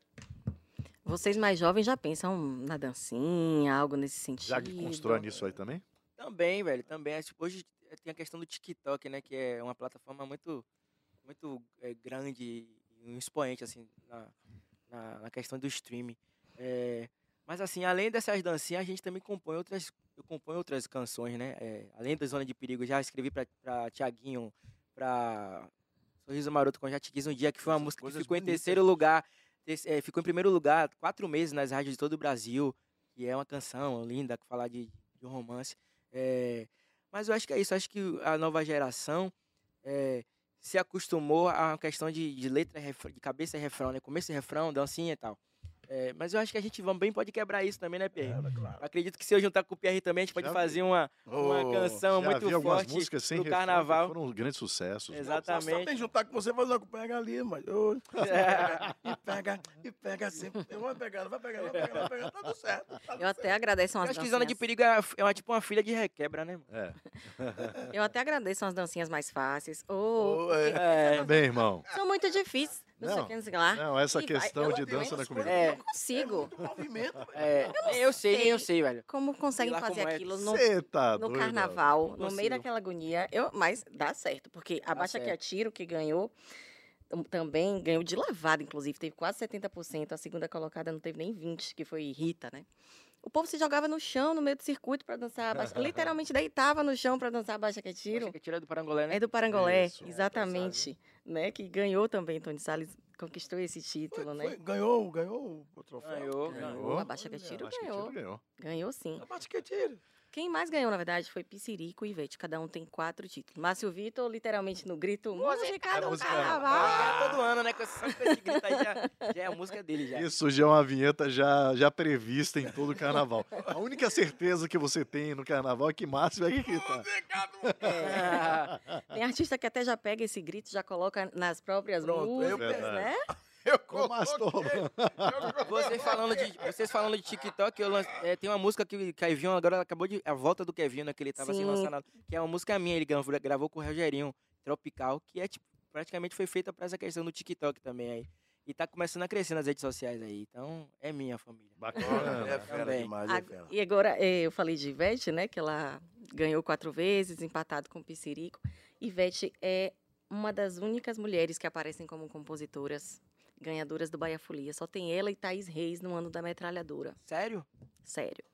Vocês mais jovens já pensam na dancinha, algo nesse sentido? Já que constrói nisso aí também? Também, velho, também. Hoje tem a questão do TikTok, né? Que é uma plataforma muito, muito é, grande e um expoente, assim, na, na, na questão do streaming. É, mas, assim, além dessas dancinhas, a gente também compõe outras, eu componho outras canções, né? É, além da Zona de Perigo, já escrevi pra, pra Tiaguinho, pra Sorriso Maroto com Já Te Quis um Dia, que foi uma Coisas- música que ficou em bonitas. terceiro lugar. É, ficou em primeiro lugar quatro meses nas rádios de todo o Brasil, que é uma canção linda, que fala de, de um romance. É, mas eu acho que é isso, acho que a nova geração é, se acostumou a uma questão de, de letra, de cabeça e refrão, né? Começo e refrão, dancinha e tal. É, mas eu acho que a gente bem pode quebrar isso também, né, Pierre? claro. Acredito que se eu juntar com o Pierre também, a gente pode Já fazer uma, uma canção muito forte músicas sem que carnaval. Foram um grande sucesso. Exatamente. Só tem que juntar com você fazer uma pega ali, mas. Ô, É. [LAUGHS] E pega, e pega sempre. Eu vou pegando, vai pegando, vai pegando, vai pegando. Tá tudo certo. Tá tudo Eu até agradeço Eu umas acho que Zona de. Perigo é é uma, tipo uma filha de requebra, né? mano? É. [LAUGHS] Eu até agradeço umas dancinhas mais fáceis. Ô, Ô, é. Bem, irmão. são muito difíceis. Não, sei o Não, que, não sei o que lá. Não, essa E vai- questão eu de não dança na comida. É. Eu consigo. Muito movimento, velho. é, eu, sei, nem eu sei, velho. Como conseguem fazer como é. aquilo no, tá no doido, carnaval, Não no meio consigo. daquela agonia. Eu, mas dá certo, porque a Baixa que certo. Atiro, que ganhou, tam- também ganhou de lavada, inclusive, teve quase 70%. A segunda colocada não teve nem 20%, que foi Rita, né? O povo se jogava no chão, no meio do circuito, para dançar a baixa. [LAUGHS] Literalmente deitava no chão para dançar a baixa que é tiro. Acho que tira do Parangolé, né? É do Parangolé, Isso, exatamente. Né? Que ganhou também, Tony Salles conquistou esse título, Foi- né? foi- ganhou, ganhou o troféu. Ganhou, Ganhou, a baixa que é tiro Acho que ganhou. tiro ganhou. Ganhou sim. A é tiro. Quem mais ganhou, na verdade, foi Piscirico e Ivete. Cada um tem quatro títulos. Márcio Vitor, literalmente no grito música É do música- carnaval. Ah, todo ano, né? Com com esse grito aí já, já é a música dele já. Isso já é uma vinheta já, já prevista em todo o carnaval. A única certeza que você tem no carnaval é que Márcio vai gritar. Tem artista que até já pega esse grito, já coloca nas próprias Pronto, eu músicas, né? [LAUGHS] Eu Márcio, toma. [LAUGHS] Vocês falando de, vocês falando de TikTok, eu lance- é, tem uma música que o Kevin agora acabou de. A volta do Kevin, né? Que ele tava Sim. lançando. Que é uma música minha, ele gravou, gravou com o Rogerinho, Tropical, que é tipo, praticamente foi feita pra essa questão do TikTok também aí. E tá começando a crescer nas redes sociais aí. Então, é minha família. Bacana. É fera demais, é fera. E agora, eh, eu falei de Ivete, né? Que ela ganhou quatro vezes, empatado com Piscirico. Ivete é uma das únicas mulheres que aparecem como compositoras ganhadoras do Baia Folia. Só tem ela e Thaís Reis no ano da metralhadora. Sério? Sério.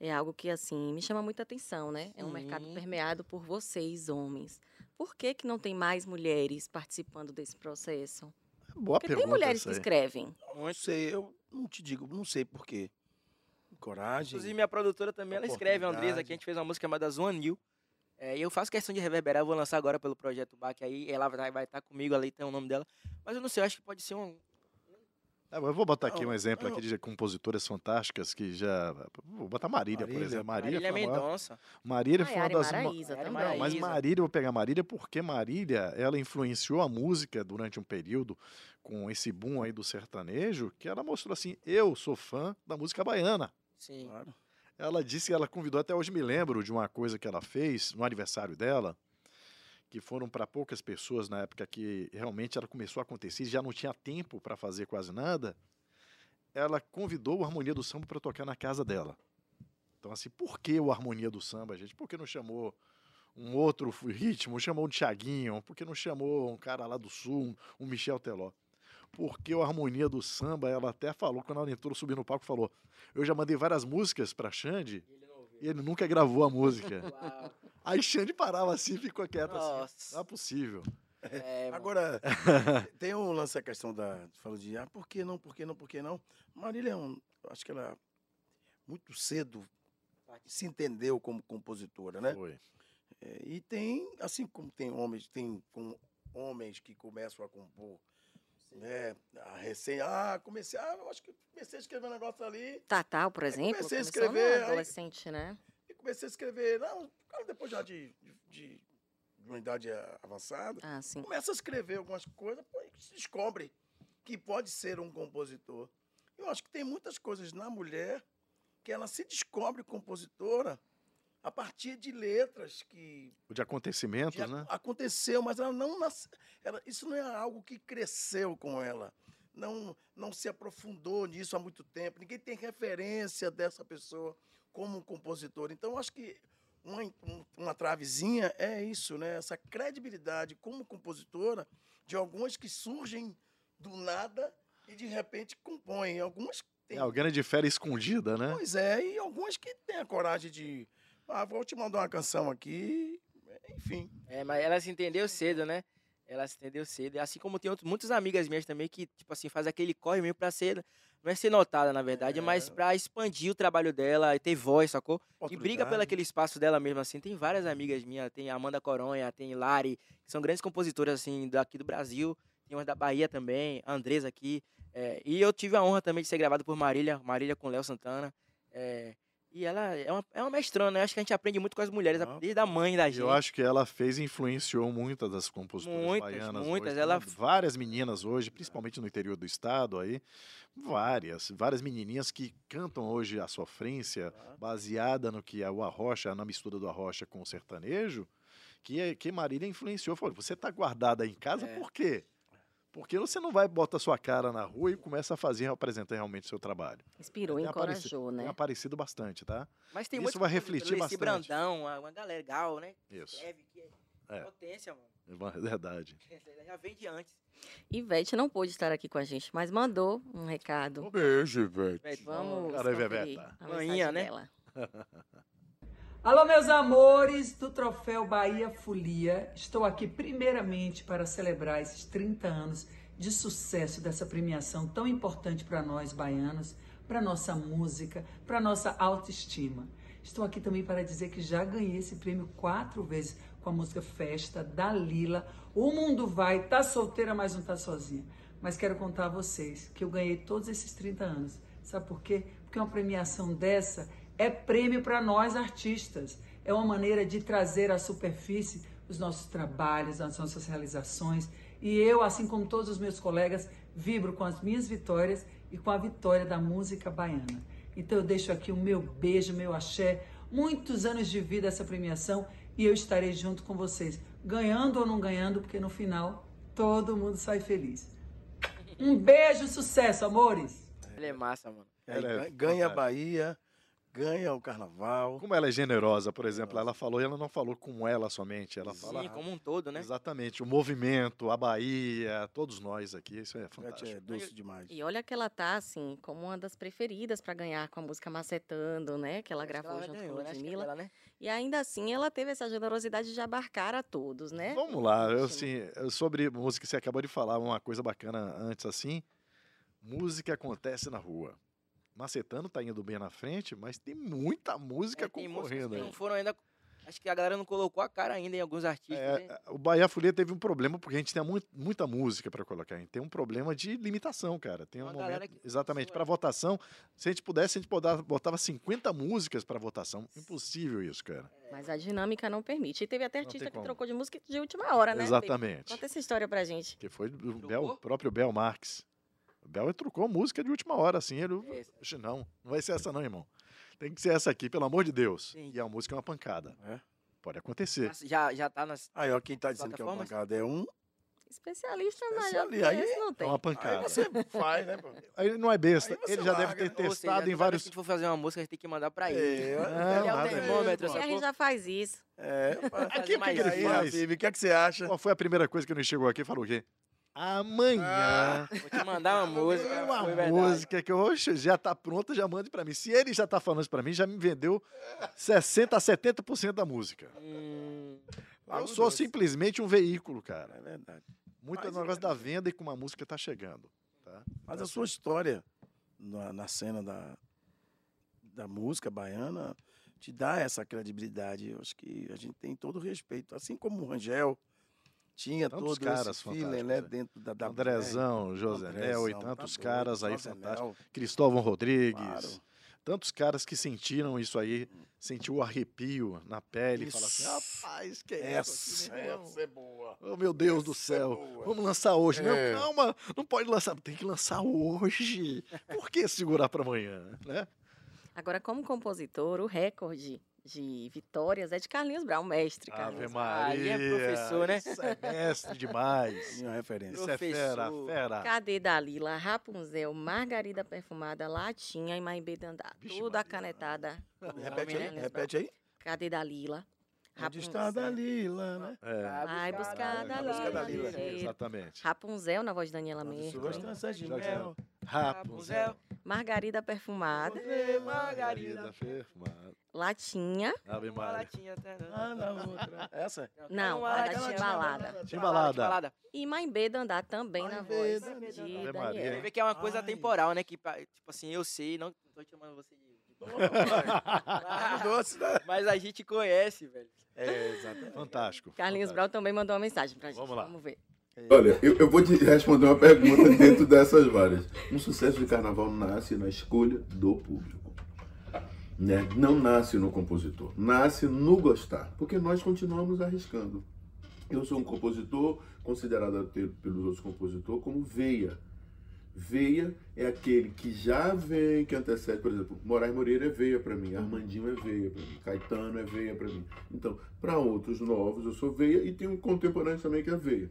É algo que, assim, me chama muita atenção, né? É um mercado Sim. permeado por vocês, homens. Por que, que não tem mais mulheres participando desse processo? Boa Porque pergunta. tem mulheres essa que escrevem. Não sei, eu não te digo, não sei por quê. Coragem. Inclusive, minha produtora também, ela escreve, a Andresa, que a gente fez uma música chamada Zone New. É, e eu faço questão de reverberar, eu vou lançar agora pelo Projeto BAC aí, ela vai, vai estar comigo ali, tem o nome dela. Mas eu não sei, eu acho que pode ser um... Ah, Eu vou botar aqui um exemplo aqui de compositoras fantásticas que já. Vou botar Marília, por Marília. exemplo. Marília, Marília, é famosa. Mendonça. Marília foi uma das. ma- Maraísa também. Não, mas. Marília, eu vou pegar Marília porque Marília, ela influenciou a música durante um período com esse boom aí do sertanejo, que ela mostrou assim, eu sou fã da música baiana. Sim. Claro. Ela disse que ela convidou, até hoje me lembro de uma coisa que ela fez no aniversário dela, que foram para poucas pessoas na época que realmente ela começou a acontecer, já não tinha tempo para fazer quase nada. Ela convidou o Harmonia do Samba para tocar na casa dela. Então, assim, por que o Harmonia do Samba, gente? Por que não chamou um outro ritmo? Chamou o Thiaguinho? Por que não chamou um cara lá do Sul, um, Michel Teló? Porque o Harmonia do Samba, ela até falou, quando ela entrou, subiu no palco, falou: Eu já mandei várias músicas para Xande Ele não ouviu. E ele nunca gravou a música. Uau. Aí Xande parava assim e ficou quieto assim. Nossa. Não é possível. É, mano. Agora, [LAUGHS] tem um lance a questão da. Falou de ah, por que não, por que não, por que não? Marília é um. Acho que ela muito cedo se entendeu como compositora, né? Foi. É, e tem, assim como tem homens, tem com homens que começam a compor, né? A recém, ah, comecei, ah, eu acho que comecei a escrever um negócio ali, Tatal, por exemplo, comecei a escrever, aí- adolescente, né? e comecei a escrever, não, cara, depois já de, de, de, uma idade avançada, Ah, começa a escrever algumas coisas, pô, se descobre que pode ser um compositor. Eu acho que tem muitas coisas na mulher que ela se descobre compositora a partir de letras que de acontecimentos, já né? aconteceu, mas ela não nasce, ela, isso não é algo que cresceu com ela. Não, não se aprofundou nisso há muito tempo. Ninguém tem referência dessa pessoa como um compositor. Então, acho que uma, um- uma travezinha é isso, né? Essa credibilidade como compositora de algumas que surgem do nada e de repente compõem. Algumas têm É alguém de fera escondida, né? Pois é, e algumas que têm a coragem de. Ah, vou te mandar uma canção aqui. Enfim. É, mas ela se entendeu cedo, né? Ela se entendeu cedo. Assim como tem outros, muitas amigas minhas também que, tipo assim, faz aquele corre mesmo pra ser. Não é ser notada, na verdade, É. mas pra expandir o trabalho dela e ter voz, sacou? E briga pelo aquele espaço dela mesmo, assim. Tem várias amigas minhas, tem a Amanda Coronha, tem Lari, que são grandes compositoras, assim, daqui do Brasil. Tem umas da Bahia também, a Andresa aqui. é, e eu tive a honra também de ser gravado por Marília, Marília com Léo Santana. é, e ela é uma, é uma mestrona, né? Acho que a gente aprende muito com as mulheres, Ah. desde a mãe da gente. Eu acho que ela fez e influenciou muitas das compositoras Muitas, baianas. muitas, hoje. ela- Várias meninas hoje, principalmente no interior do estado aí, várias, várias menininhas que cantam hoje a sofrência, baseada no que é o arrocha, na mistura do arrocha com o sertanejo, que, é- que Marília influenciou. Falou, você tá guardada em casa É. por quê? Porque você não vai botar sua cara na rua e começa a fazer, apresentar realmente o seu trabalho. Inspirou, Tem aparecido- encorajou, Tem né? aparecido bastante, tá? Mas tem Isso vai refletir bastante. Brandão, uma galera legal, né? Isso. Escreve que é É. potência, mano. É verdade. [LAUGHS] Já vem de antes. Ivete não pôde estar aqui com a gente, mas mandou um recado. Um beijo, Ivete. Ivete, Vamos Cara, a Manhinha, mensagem né? [LAUGHS] Alô, meus amores do Troféu Bahia Folia. Estou aqui primeiramente para celebrar esses 30 anos de sucesso dessa premiação tão importante para nós baianos, para nossa música, para nossa autoestima. Estou aqui também para dizer que já ganhei esse prêmio quatro vezes com a música Festa da Lila. O mundo vai, tá solteira, mas não tá sozinha. Mas quero contar a vocês que eu ganhei todos esses 30 anos. Sabe por quê? Porque uma premiação dessa é prêmio para nós artistas. É uma maneira de trazer à superfície os nossos trabalhos, as nossas realizações. E eu, assim como todos os meus colegas, vibro com as minhas vitórias e com a vitória da música baiana. Então eu deixo aqui o meu beijo, meu axé, muitos anos de vida essa premiação e eu estarei junto com vocês, ganhando ou não ganhando, porque no final todo mundo sai feliz. Um beijo, sucesso, amores! Ele é massa, mano. Ela é ganha- a. Bahia, ganha o carnaval. Como ela é generosa, por exemplo, ela falou e ela não falou com ela somente, ela fala Sim, como um todo, né? exatamente o movimento, a Bahia, todos nós aqui, isso é Ivete fantástico. é doce demais. E olha que ela tá, assim, como uma das preferidas para ganhar com a música Macetando, né? Que ela Acho que gravou já junto ganhou, com né? Que é Ludmilla. né? E ainda assim ela teve essa generosidade de abarcar a todos, né? Vamos lá, eu, assim, eu- sobre música, você acabou de falar uma coisa bacana antes assim. Música acontece na rua. Macetano tá indo bem na frente, mas tem muita música É, tem concorrendo que aí. não foram ainda. Acho que a galera não colocou a cara ainda em alguns artistas. É, né? o Bahia Folia teve um problema porque a gente tem muito, muita música para colocar. A gente tem um problema de limitação, cara. Tem um Uma galera momento, que exatamente para votação. Se a gente pudesse, a gente botava, botava 50 músicas para votação. Impossível isso, cara. Mas a dinâmica não permite. E teve até tem artista que trocou de música de última hora, né? Exatamente. Conta essa história pra gente. Que foi do? Bel, próprio Bel Marques. O Bel trocou música de última hora, assim. Ele, É. Oxe, não, não vai ser essa não, irmão. Tem que ser essa aqui, pelo amor de Deus. Sim. E a música é uma pancada. É? Pode acontecer. Já, já tá nas. Aí, ó, quem tá dizendo que é uma pancada é um. Especialista na Especialista. Aí não É tem. uma Aí pancada. você faz, né, pô? Aí ele não é besta. Aí Ele já larga, deve ter né? Seja, testado toda em vários. que a gente for fazer uma música, a gente tem que mandar pra ele. É, Não, Ele é o termômetro, E a gente já faz isso. É. Aqui, [LAUGHS] o que, que ele aí, faz? O que é que você acha? Qual foi a primeira coisa que ele chegou aqui e falou o quê? Amanhã. Vou te mandar uma música. Uma música que oxe, já tá pronta, já mande pra mim. Se ele já tá falando isso pra mim, já me vendeu 60 a 70% da música. Hum, Eu Logo sou doce. simplesmente um veículo, cara. É verdade. Muito Mas, negócio da venda e como a música tá chegando. Tá? Mas a sua história na, na cena da, da música baiana te dá essa credibilidade. Eu acho que a gente tem todo o respeito. Assim como o Rangel tinha Tantos todo caras esse feeling, fantásticos, né, né? dentro da, da Andrezão, José Nel e tantos tá caras doido, aí José fantásticos. Nel, Cristóvão Rodrigues. Claro. Tantos caras que sentiram isso aí, sentiu o arrepio na pele e falaram assim: Isso. rapaz, que é Essa, essa? é boa. Oh, meu Deus do Essa é céu. boa. Vamos lançar hoje. É. Não, calma, não pode lançar. Tem que lançar hoje. Por que segurar para amanhã, né? Agora, como compositor, o recorde de vitórias é de Carlinhos Brown, mestre Ave Carlinhos. Maria. Aí é professor, né? Isso é mestre demais. [LAUGHS] Minha referência. Isso é fera, Professor. fera. Cadê Dalila, Rapunzel, Margarida Perfumada, Latinha e Maimbe Dandá? Vixe, Tudo Maria. a canetada. Repete aí, Carlinhos repete aí. Cadê Dalila? Onde está a Dalila, né? É, Vai buscar a Vai buscar a Dalila. Dalila. exatamente. Rapunzel, na voz de Daniela Mercury. Suas tranças de mel. Rapunzel. Margarida Perfumada, Ave Margarida. perfumada. Latinha. Ave Uma latinha, tá? Ah, na outra. Essa? Não, Uma a da latinha, Timbalada. Timbalada. E Maimbe Dandá também na voz de Ave Você Maria. Daniela. vê que é uma coisa Ai. temporal, né? Que, tipo assim, eu sei, não tô chamando você de. [LAUGHS] Doce, né? Mas a gente conhece, velho. É, exatamente. Fantástico. Carlinhos fantástico. Brown também mandou uma mensagem pra gente. Vamos lá. Vamos ver. Olha, eu, eu vou te responder uma pergunta dentro dessas várias. Um sucesso de carnaval nasce na escolha do público. Né? Não nasce no compositor, nasce no gostar, porque nós continuamos arriscando. Eu sou um compositor considerado pelos outros compositores como veia. Veia é aquele que já vem, que antecede, por exemplo, Moraes Moreira é veia para mim, Armandinho é veia para mim, Caetano é veia para mim. Então, para outros novos eu sou veia e tem um contemporâneo também que é veia.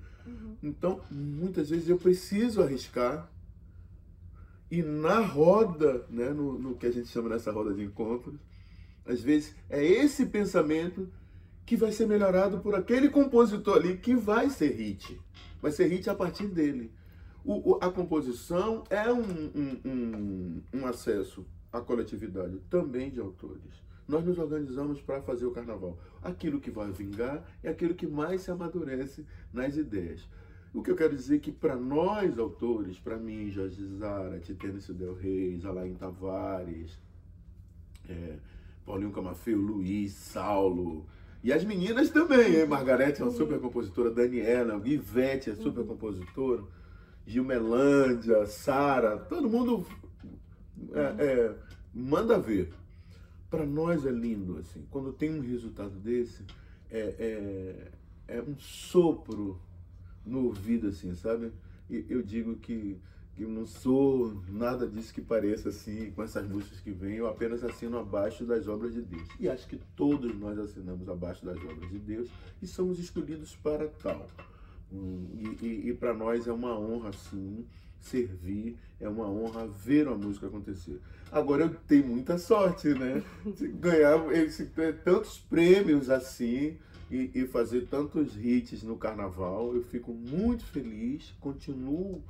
Então, muitas vezes eu preciso arriscar e na roda, né, no, no que a gente chama nessa roda de encontros, às vezes é esse pensamento que vai ser melhorado por aquele compositor ali que vai ser hit. Vai ser hit a partir dele. O, o, a composição é um, um, um, um acesso à coletividade também de autores. Nós nos organizamos para fazer o carnaval. Aquilo que vai vingar é aquilo que mais se amadurece nas ideias. O que eu quero dizer é que para nós, autores, para mim, Jorge Zara, Titênio Del Reis, Alain Tavares, é, Paulinho Camafeu, Luiz, Saulo, e as meninas também, hein? Margarete é uma super compositora, Daniela, Ivete é super compositora, Gilmelândia, Sara, todo mundo é, é, manda ver. Para nós é lindo, assim, quando tem um resultado desse, é, é, é um sopro no ouvido, assim, sabe? E eu digo que, que não sou nada disso que pareça assim, com essas músicas que vêm, eu apenas assino abaixo das obras de Deus. E acho que todos nós assinamos abaixo das obras de Deus e somos escolhidos para tal. Hum, e, e, e para nós é uma honra, sim, servir, é uma honra ver a música acontecer. Agora eu tenho muita sorte, né? [LAUGHS] Ganhar esse, tantos prêmios assim e, e fazer tantos hits no carnaval. Eu fico muito feliz, continuo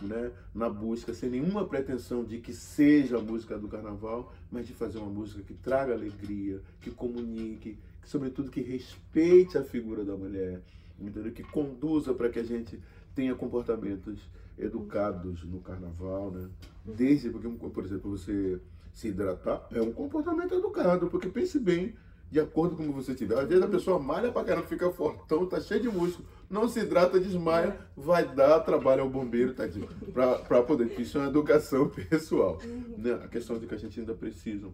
né, na busca, sem nenhuma pretensão de que seja a música do carnaval, mas de fazer uma música que traga alegria, que comunique, que, sobretudo que respeite a figura da mulher, entendeu? que conduza para que a gente tenha comportamentos educados no carnaval, né? Desde porque, por exemplo, você se hidratar é um comportamento educado, porque pense bem, de acordo com como você tiver. Às vezes a pessoa malha pra caramba, fica fortão, tá cheio de músculo, não se hidrata, desmaia, vai dar trabalho ao bombeiro, tadinho, pra, pra poder. Isso é uma educação [LAUGHS] pessoal. Né? A questão de que a gente ainda precisa.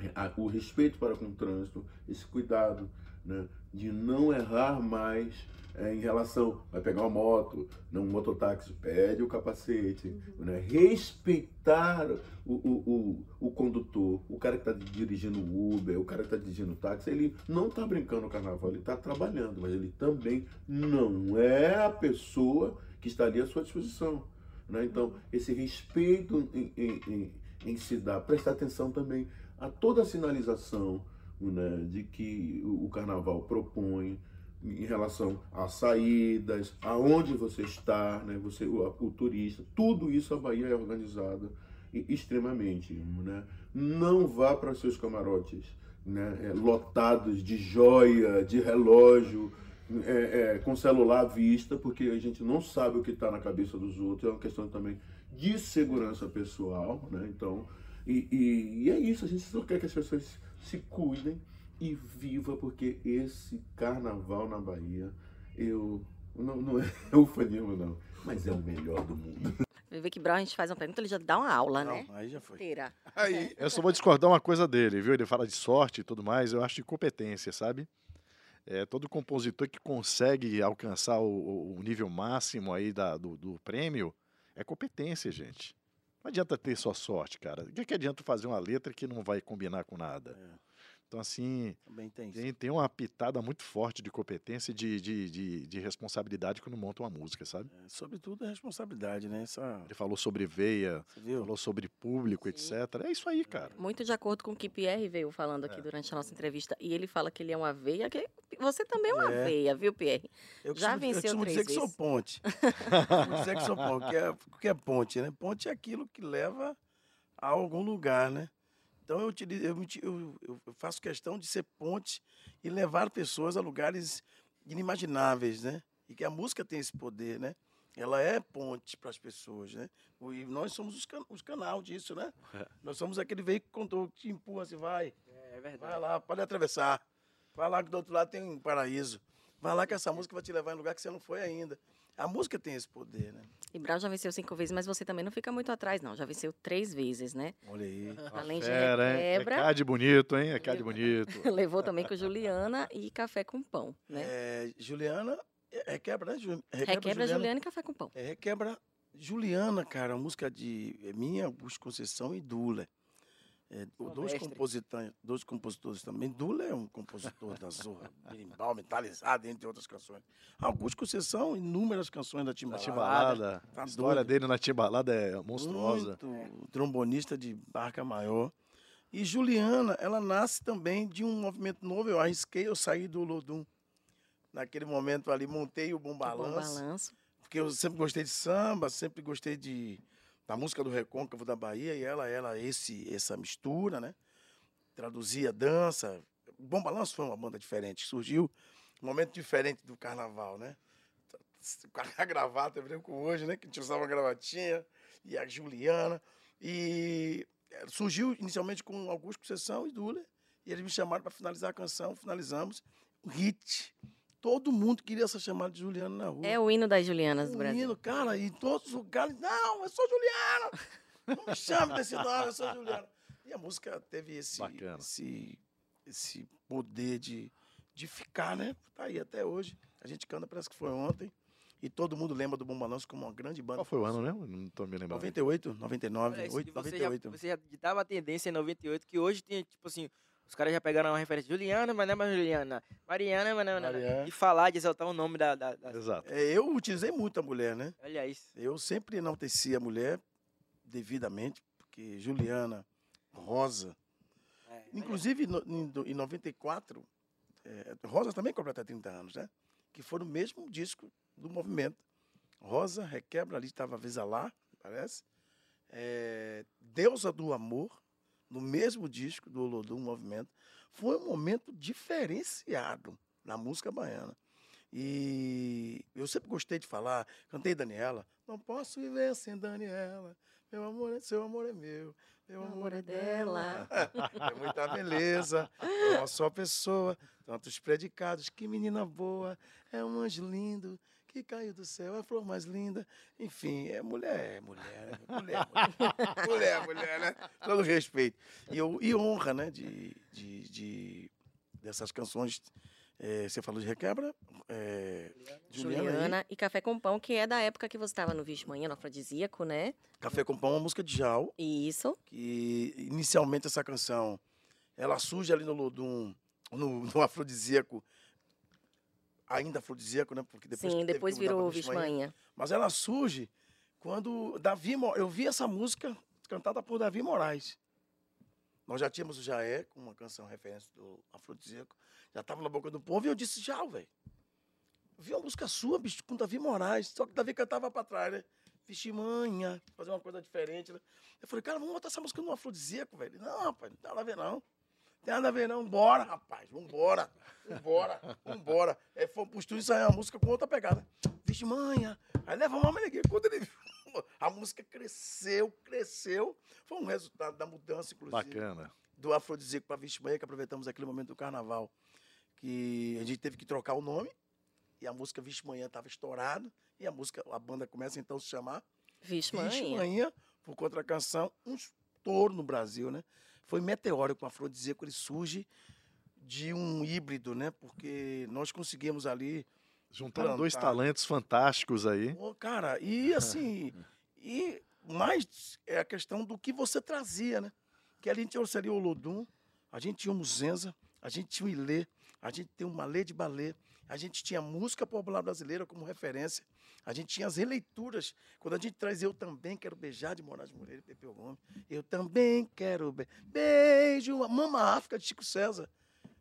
É, o respeito para com o trânsito, esse cuidado né, de não errar mais é, em relação, vai pegar uma moto, não um mototáxi, pede o capacete, uhum. né? respeitar o, o, o, o, condutor, o cara que está dirigindo o Uber, o cara que está dirigindo o táxi, ele não está brincando no carnaval, ele está trabalhando, mas ele também não é a pessoa que está ali à sua disposição. Né? Então, esse respeito em, em, em, em se dar, prestar atenção também a toda a sinalização né, de que o carnaval propõe, em relação às saídas, aonde você está, né? Você, o, o turista, tudo isso a Bahia é organizada extremamente, né? Não vá para seus camarotes, né? É, lotados de joia, de relógio, é, é, com celular à vista, porque a gente não sabe o que está na cabeça dos outros. É uma questão também de segurança pessoal, né? Então, e, e, e é isso. A gente só quer que as pessoas se cuidem e viva, porque esse carnaval na Bahia, eu. Não, não é [LAUGHS] ufanismo, não, mas é o melhor do mundo. Vê que Brown a gente faz uma pergunta, ele já dá uma aula, não, né? Aí já foi. Inteira. Aí, eu só vou discordar uma coisa dele, viu? Ele fala de sorte e tudo mais, eu acho de competência, sabe? É, todo compositor que consegue alcançar o, o nível máximo aí da, do, do, prêmio é competência, gente. Não adianta ter só sorte, cara. O que, que adianta fazer uma letra que não vai combinar com nada? É. Então, assim, Também tem, tem, tem, uma pitada muito forte de competência e de, de, de, de, responsabilidade quando monta uma música, sabe? É, sobretudo a responsabilidade, né? Essa... Ele falou sobre veia, falou sobre público, Sim. etc. É isso aí, cara. Muito de acordo com o que Pierre veio falando aqui é. durante a nossa entrevista. E ele fala que ele é uma veia, que você também é uma é. veia, viu, Pierre? Eu Já costumo, venceu eu três dizer vezes. que sou ponte. [LAUGHS] eu dizer que sou ponte. O que, é, o que é ponte, né? Ponte é aquilo que leva a algum lugar, né? Então eu, eu, eu, eu, faço questão de ser ponte e levar pessoas a lugares inimagináveis, né? E que a música tem esse poder, né? Ela é ponte para as pessoas, né? E nós somos os, can os canal disso, né? É. [LAUGHS] Nós somos aquele veículo que te empurra, assim, vai. É, é verdade. Vai lá, pode atravessar. Vai lá que do outro lado tem um paraíso. Vai lá que essa música vai te levar em lugar que você não foi ainda. A música tem esse poder, né? E Brau já venceu cinco vezes, mas você também não fica muito atrás, não. Já venceu três vezes, né? Olha aí. Além de quebra. É de bonito, hein? É cá de bonito. [LAUGHS] Levou também com Juliana e café com pão, né? É, Juliana, é, requebra, né? Requebra, requebra Juliana, Juliana, e café com pão. É, requebra Juliana, cara, a música de é minha, Augusto Conceição e Dula. É, dois, compositores, dois compositores também. Dula é um compositor da Zorra, [LAUGHS] berimbau, metalizado, entre outras canções. Augusto Conceição, inúmeras canções da Timbalada. Timbalada. Tá a história doido. dele na Timbalada é monstruosa. Muito trombonista de barca maior. E Juliana, ela nasce também de um movimento novo. Eu arrisquei, eu saí do Lodum. Naquele momento ali, montei o Bom Bom Balanço. balanço. Porque eu sempre gostei de samba, sempre gostei de da música do Recôncavo da Bahia. E ela era esse, essa mistura, né? Traduzia dança. Bom Balanço foi uma banda diferente. Surgiu um momento diferente do carnaval, né? Com a gravata, eu brinco hoje, né? Que a gente usava uma gravatinha. E a Juliana. E surgiu inicialmente com Augusto Conceição e Dula. E eles me chamaram para finalizar a canção. Finalizamos. Um hit. Todo mundo queria ser chamado de Juliana na rua. É o hino das Julianas do Um Brasil. hino, cara, e todos os lugares. Não, eu sou Juliana! Não me chame desse nome, eu sou Juliana. E a música teve esse, Bacana. esse, esse poder de, de ficar, né? Tá aí até hoje. A gente canta, parece que foi ontem. E todo mundo lembra do Bom Balanço como uma grande banda. Qual foi o ano, né? Não tô me lembrando. 98, 99, Olha, isso 8, de você, já, 98. você já ditava a tendência em 98, que hoje tem, tipo assim, os caras já pegaram uma referência. Juliana, mas não é mais Juliana. Mariana, mas não é Mariana. E falar, de exaltar o nome da... da, da- Exato. É, eu utilizei muito a mulher, né? Olha isso. Eu sempre enalteci a mulher devidamente, porque Juliana, Rosa, É, Inclusive, no, em, do- em 94, é, Rosa também completa 30 anos, né? Que foi no mesmo disco do movimento. Rosa, Requebra, ali estava Vesalá, parece. É, Deusa do Amor, no mesmo disco do Olodum Movimento. Foi um momento diferenciado na música baiana. E eu sempre gostei de falar, cantei Daniela, não posso viver sem Daniela, meu amor, é seu amor é meu, meu amor é dela. [LAUGHS] É muita beleza, é uma só pessoa, tantos predicados, que menina boa, é um anjo lindo que caiu do céu, é a flor mais linda. Enfim, é mulher, é mulher, é mulher, mulher, mulher, mulher, né? Todo respeito. E, eu, e honra, né, de, de, de- dessas canções. eh, você falou de Requebra, é, Juliana, Juliana e Café com Pão, que é da época que você estava no Vixe Manhã, no Afrodisíaco, né? Café com Pão, uma música de Jal, Isso. que inicialmente essa canção, ela surge ali no Lodum, no, no afrodisíaco, ainda afrodisíaco, né? Porque depois Sim, depois virou. Manhã. Mas ela surge quando Davi, eu vi essa música cantada por Davi Moraes. Nós já tínhamos o Jaé, com uma canção referência do afrodisíaco, já estava na boca do povo, e eu disse, já, velho. Vi uma música sua, bicho, com Davi Moraes, só que Davi cantava pra trás, né? Vixe, manha, fazer uma coisa diferente, né? Eu falei, cara, vamos botar essa música no afrodisíaco, velho. Não, rapaz, não nada a ver, não. Tem nada a ver, não. Bora, rapaz, vambora. Vambora, vambora. É, foi pro estúdio ensaiar a música com outra pegada. Vixe, manha. Aí leva uma aqui. Quando ele viu, a música cresceu, cresceu. Foi um resultado da mudança, inclusive Bacana. do afrodisíaco para Vixe Manhã, que aproveitamos aquele momento do carnaval, que a gente teve que trocar o nome, e a música Vixe Manhã estava estourada, e a música, a banda começa então a se chamar Vixe Vixe Manhã. Manhã, por contra a canção, um estouro no Brasil, né? Foi meteórico, o afrodisíaco, ele surge de um híbrido, né? Porque nós conseguimos ali Juntaram dois talentos fantásticos aí. Pô, cara, e assim, e mais é a questão do que você trazia, né? Que a gente trouxeria o Lodum, a gente tinha o Muzenza, a gente tinha o Ilê, a gente tem o Malê de Balê, a gente tinha música popular brasileira como referência, a gente tinha as releituras. Quando a gente traz Eu Também Quero Beijar de Moraes Moreira e Pepeu Gomes, Eu Também Quero Be Beijo, Mama África de Chico César.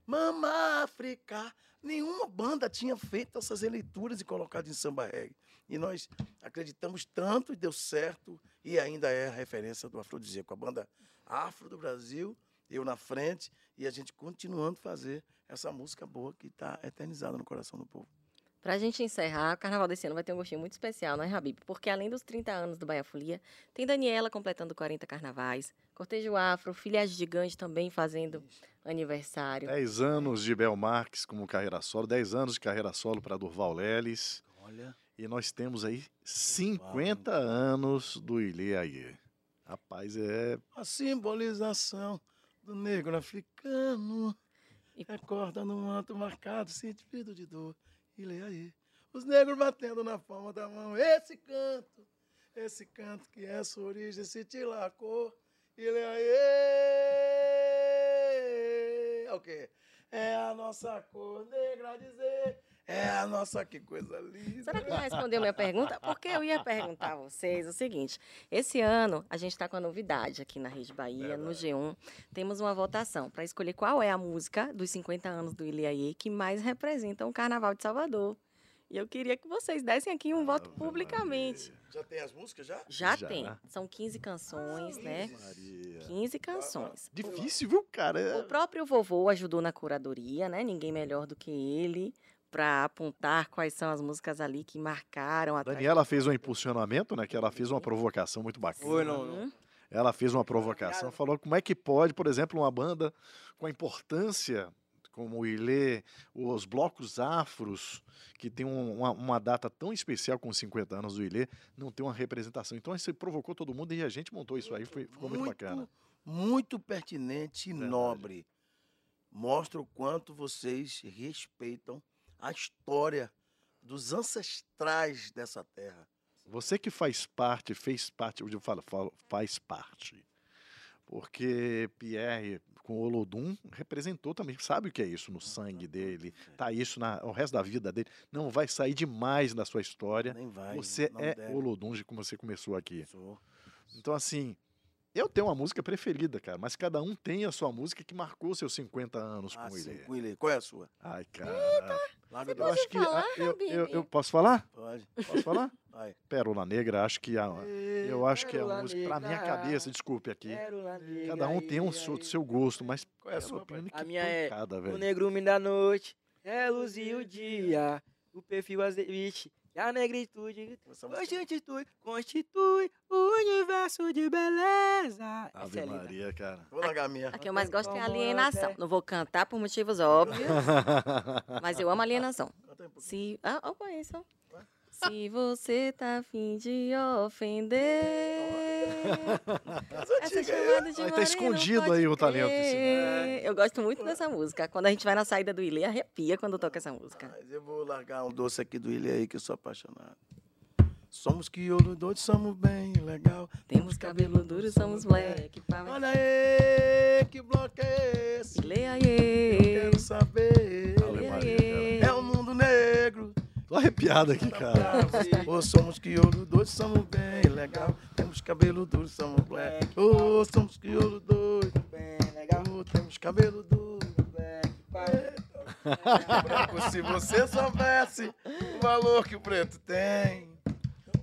Mama África. Nenhuma banda tinha feito essas releituras e colocado em samba reggae. E nós acreditamos tanto e deu certo. E ainda é a referência do afrodisíaco. A banda Afro do Brasil, eu na frente, e a gente continuando a fazer essa música boa que está eternizada no coração do povo. Pra gente encerrar, o carnaval desse ano vai ter um gostinho muito especial, né, Habib? Porque além dos 30 anos do Baia Folia, tem Daniela completando 40 carnavais, Cortejo Afro, Filhas Gigantes também fazendo aniversário. 10 anos de Bel Marques como carreira solo, 10 anos de carreira solo para Durval Leles. Olha. E nós temos aí 50 anos do Ilê Aie. Rapaz, é. A simbolização do negro africano. E- Recorda no manto marcado, sentido de dor. E lê aí. Os negros batendo na palma da mão. Esse canto, esse canto que é sua origem, se te lacou. E lê aí. É o quê? É a nossa cor negra dizer. É, nossa, que coisa linda. Será que não respondeu minha pergunta? Porque eu ia perguntar a vocês o seguinte: esse ano a gente está com a novidade aqui na Rede Bahia, no G1. Temos uma votação para escolher qual é a música dos 50 anos do Iliaê que mais representa o Carnaval de Salvador. E eu queria que vocês dessem aqui um voto publicamente. Já tem as músicas já? Já, Já. tem. São 15 canções, né? Maria. 15 canções. Difícil, viu, cara? É- O próprio vovô ajudou na curadoria, né? Ninguém melhor do que ele para apontar quais são as músicas ali que marcaram a Daniela fez um impulsionamento, né? Que ela fez uma provocação muito bacana. Foi, não, Uhum. Ela fez uma provocação, falou como é que pode, por exemplo, uma banda com a importância como o Ilê, os blocos afros, que tem um- uma, uma data tão especial com os 50 anos do Ilê, não ter uma representação. Então isso provocou todo mundo e a gente montou isso aí, foi- ficou muito, bacana. Muito pertinente e Verdade. nobre. Mostra o quanto vocês respeitam a história dos ancestrais dessa terra. Você que faz parte, fez parte, eu falo, falo faz parte. Porque Pierre, com o Olodum, representou também, sabe o que é isso no sangue dele, tá isso na, o resto da vida dele. Não vai sair demais da sua história. Nem vai. Você é deve. Olodum, de como você começou aqui. Sou. Então, assim, eu tenho uma música preferida, cara, mas cada um tem a sua música que marcou seus 50 anos Ah, com sim, ele. com ele. Qual é a sua? Ai, cara. Larga Eu acho que. falar, ah, eu, eu, eu posso falar? Pode. Posso falar? [LAUGHS] Vai. Pérola Negra, acho que a, eu acho que é a Pérola música, pra minha Negra. cabeça, desculpe aqui. Pérola Cada um negra, tem um ia, seu, seu gosto, mas Qual é a Pérola sua, pai? Negra, A minha é pancada, O velho. negrume da noite, é luz e o dia, o perfil azeite, e a negritude música- constitui, constitui o universo de beleza. Ave é. Maria, cara. Vou largar a minha. A que eu mais gosto é alienação. Não vou cantar por motivos óbvios, [LAUGHS] mas eu amo alienação. Se. Ah, ó, conheço. Se você tá afim de ofender. Essa chamada de Aí tá escondido aí o talento, assim. crer. Eu gosto muito dessa música. Quando a gente vai na saída do Ilê, arrepia quando toca essa música. Mas eu vou largar um doce aqui do Ilha aí, que eu sou apaixonado. Somos crioulos doidos, somos bem legal. Temos cabelo duro, somos black. Olha aí, que bloco é esse? Ilê, Eu aê. quero saber. Ilê, aê. É o mundo negro. [LAUGHS] Tô arrepiado aqui, cara. Ô, somos crioulos doidos, somos bem legal. Temos cabelo duro, somos black. Ô, somos crioulos doidos, Bem legal. ô, temos cabelo duro. [LAUGHS] Branco, se você soubesse o valor que o preto tem,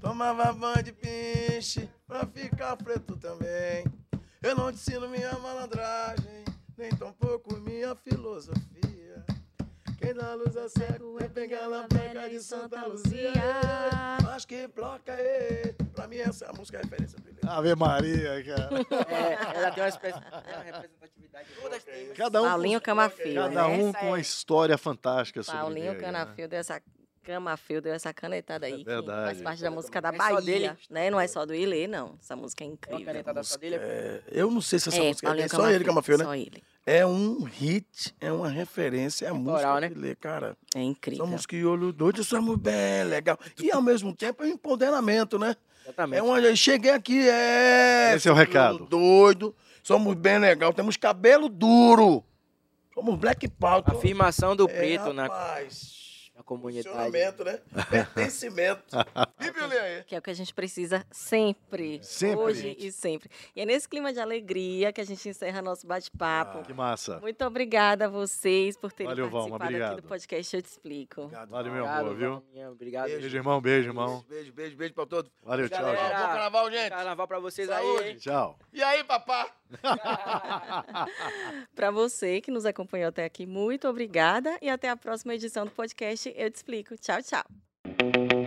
tomava banho de pinche pra ficar preto também. Eu não te ensino minha malandragem, nem tampouco minha filosofia. Quem dá luz a cego é bengala branca de Santa Luzia. Mas que bloca é? Pra mim essa é a música referência do Ilê. Ave Maria, cara. É, ela tem uma, espécie, tem uma representatividade. Todas têm. Cada um, Paulinho Camafio. cada né? um com uma é- história fantástica sobre Paulinho né? Canafio deu Camafio deu essa canetada aí. que verdade. Faz parte da música da É só Bahia, dele? né? Não é só do Ilê, não. Essa música é Uma incrível. canetada só dele. É, eu não sei se essa É, música é Paulinho dele, só ele, Camafio, né? Só ele. É um hit, é uma referência, é música né? de Ilê, cara. É incrível. Somos crioulos doidos, somos bem legal. E ao mesmo tempo é um empoderamento, né? Exatamente. É uma, cheguei aqui, é. Esse é o recado. Doido, somos bem legal, temos cabelo duro. Somos black power. Afirmação do É, preto na, rapaz, na comunidade. Posicionamento, né? [LAUGHS] Pertencimento. Vive? Que é o que a gente precisa sempre. Sempre. Hoje e sempre. E é nesse clima de alegria que a gente encerra nosso bate-papo. Que massa. Muito obrigada a vocês por terem Valeu, Valma, participado aqui obrigado. do podcast Eu Te Explico. Obrigado. Valeu, meu amor, viu? Valminha, Obrigado. Beijo, irmão. Beijo, irmão. Beijo, beijo, beijo pra todos. Valeu, tchau, Galera. gente. Bom carnaval, gente. Carnaval pra vocês Saúde. aí. hein? Tchau. E aí, papá? [LAUGHS] Para você que nos acompanhou até aqui, muito obrigada e até a próxima edição do podcast Eu Te Explico. Tchau, tchau.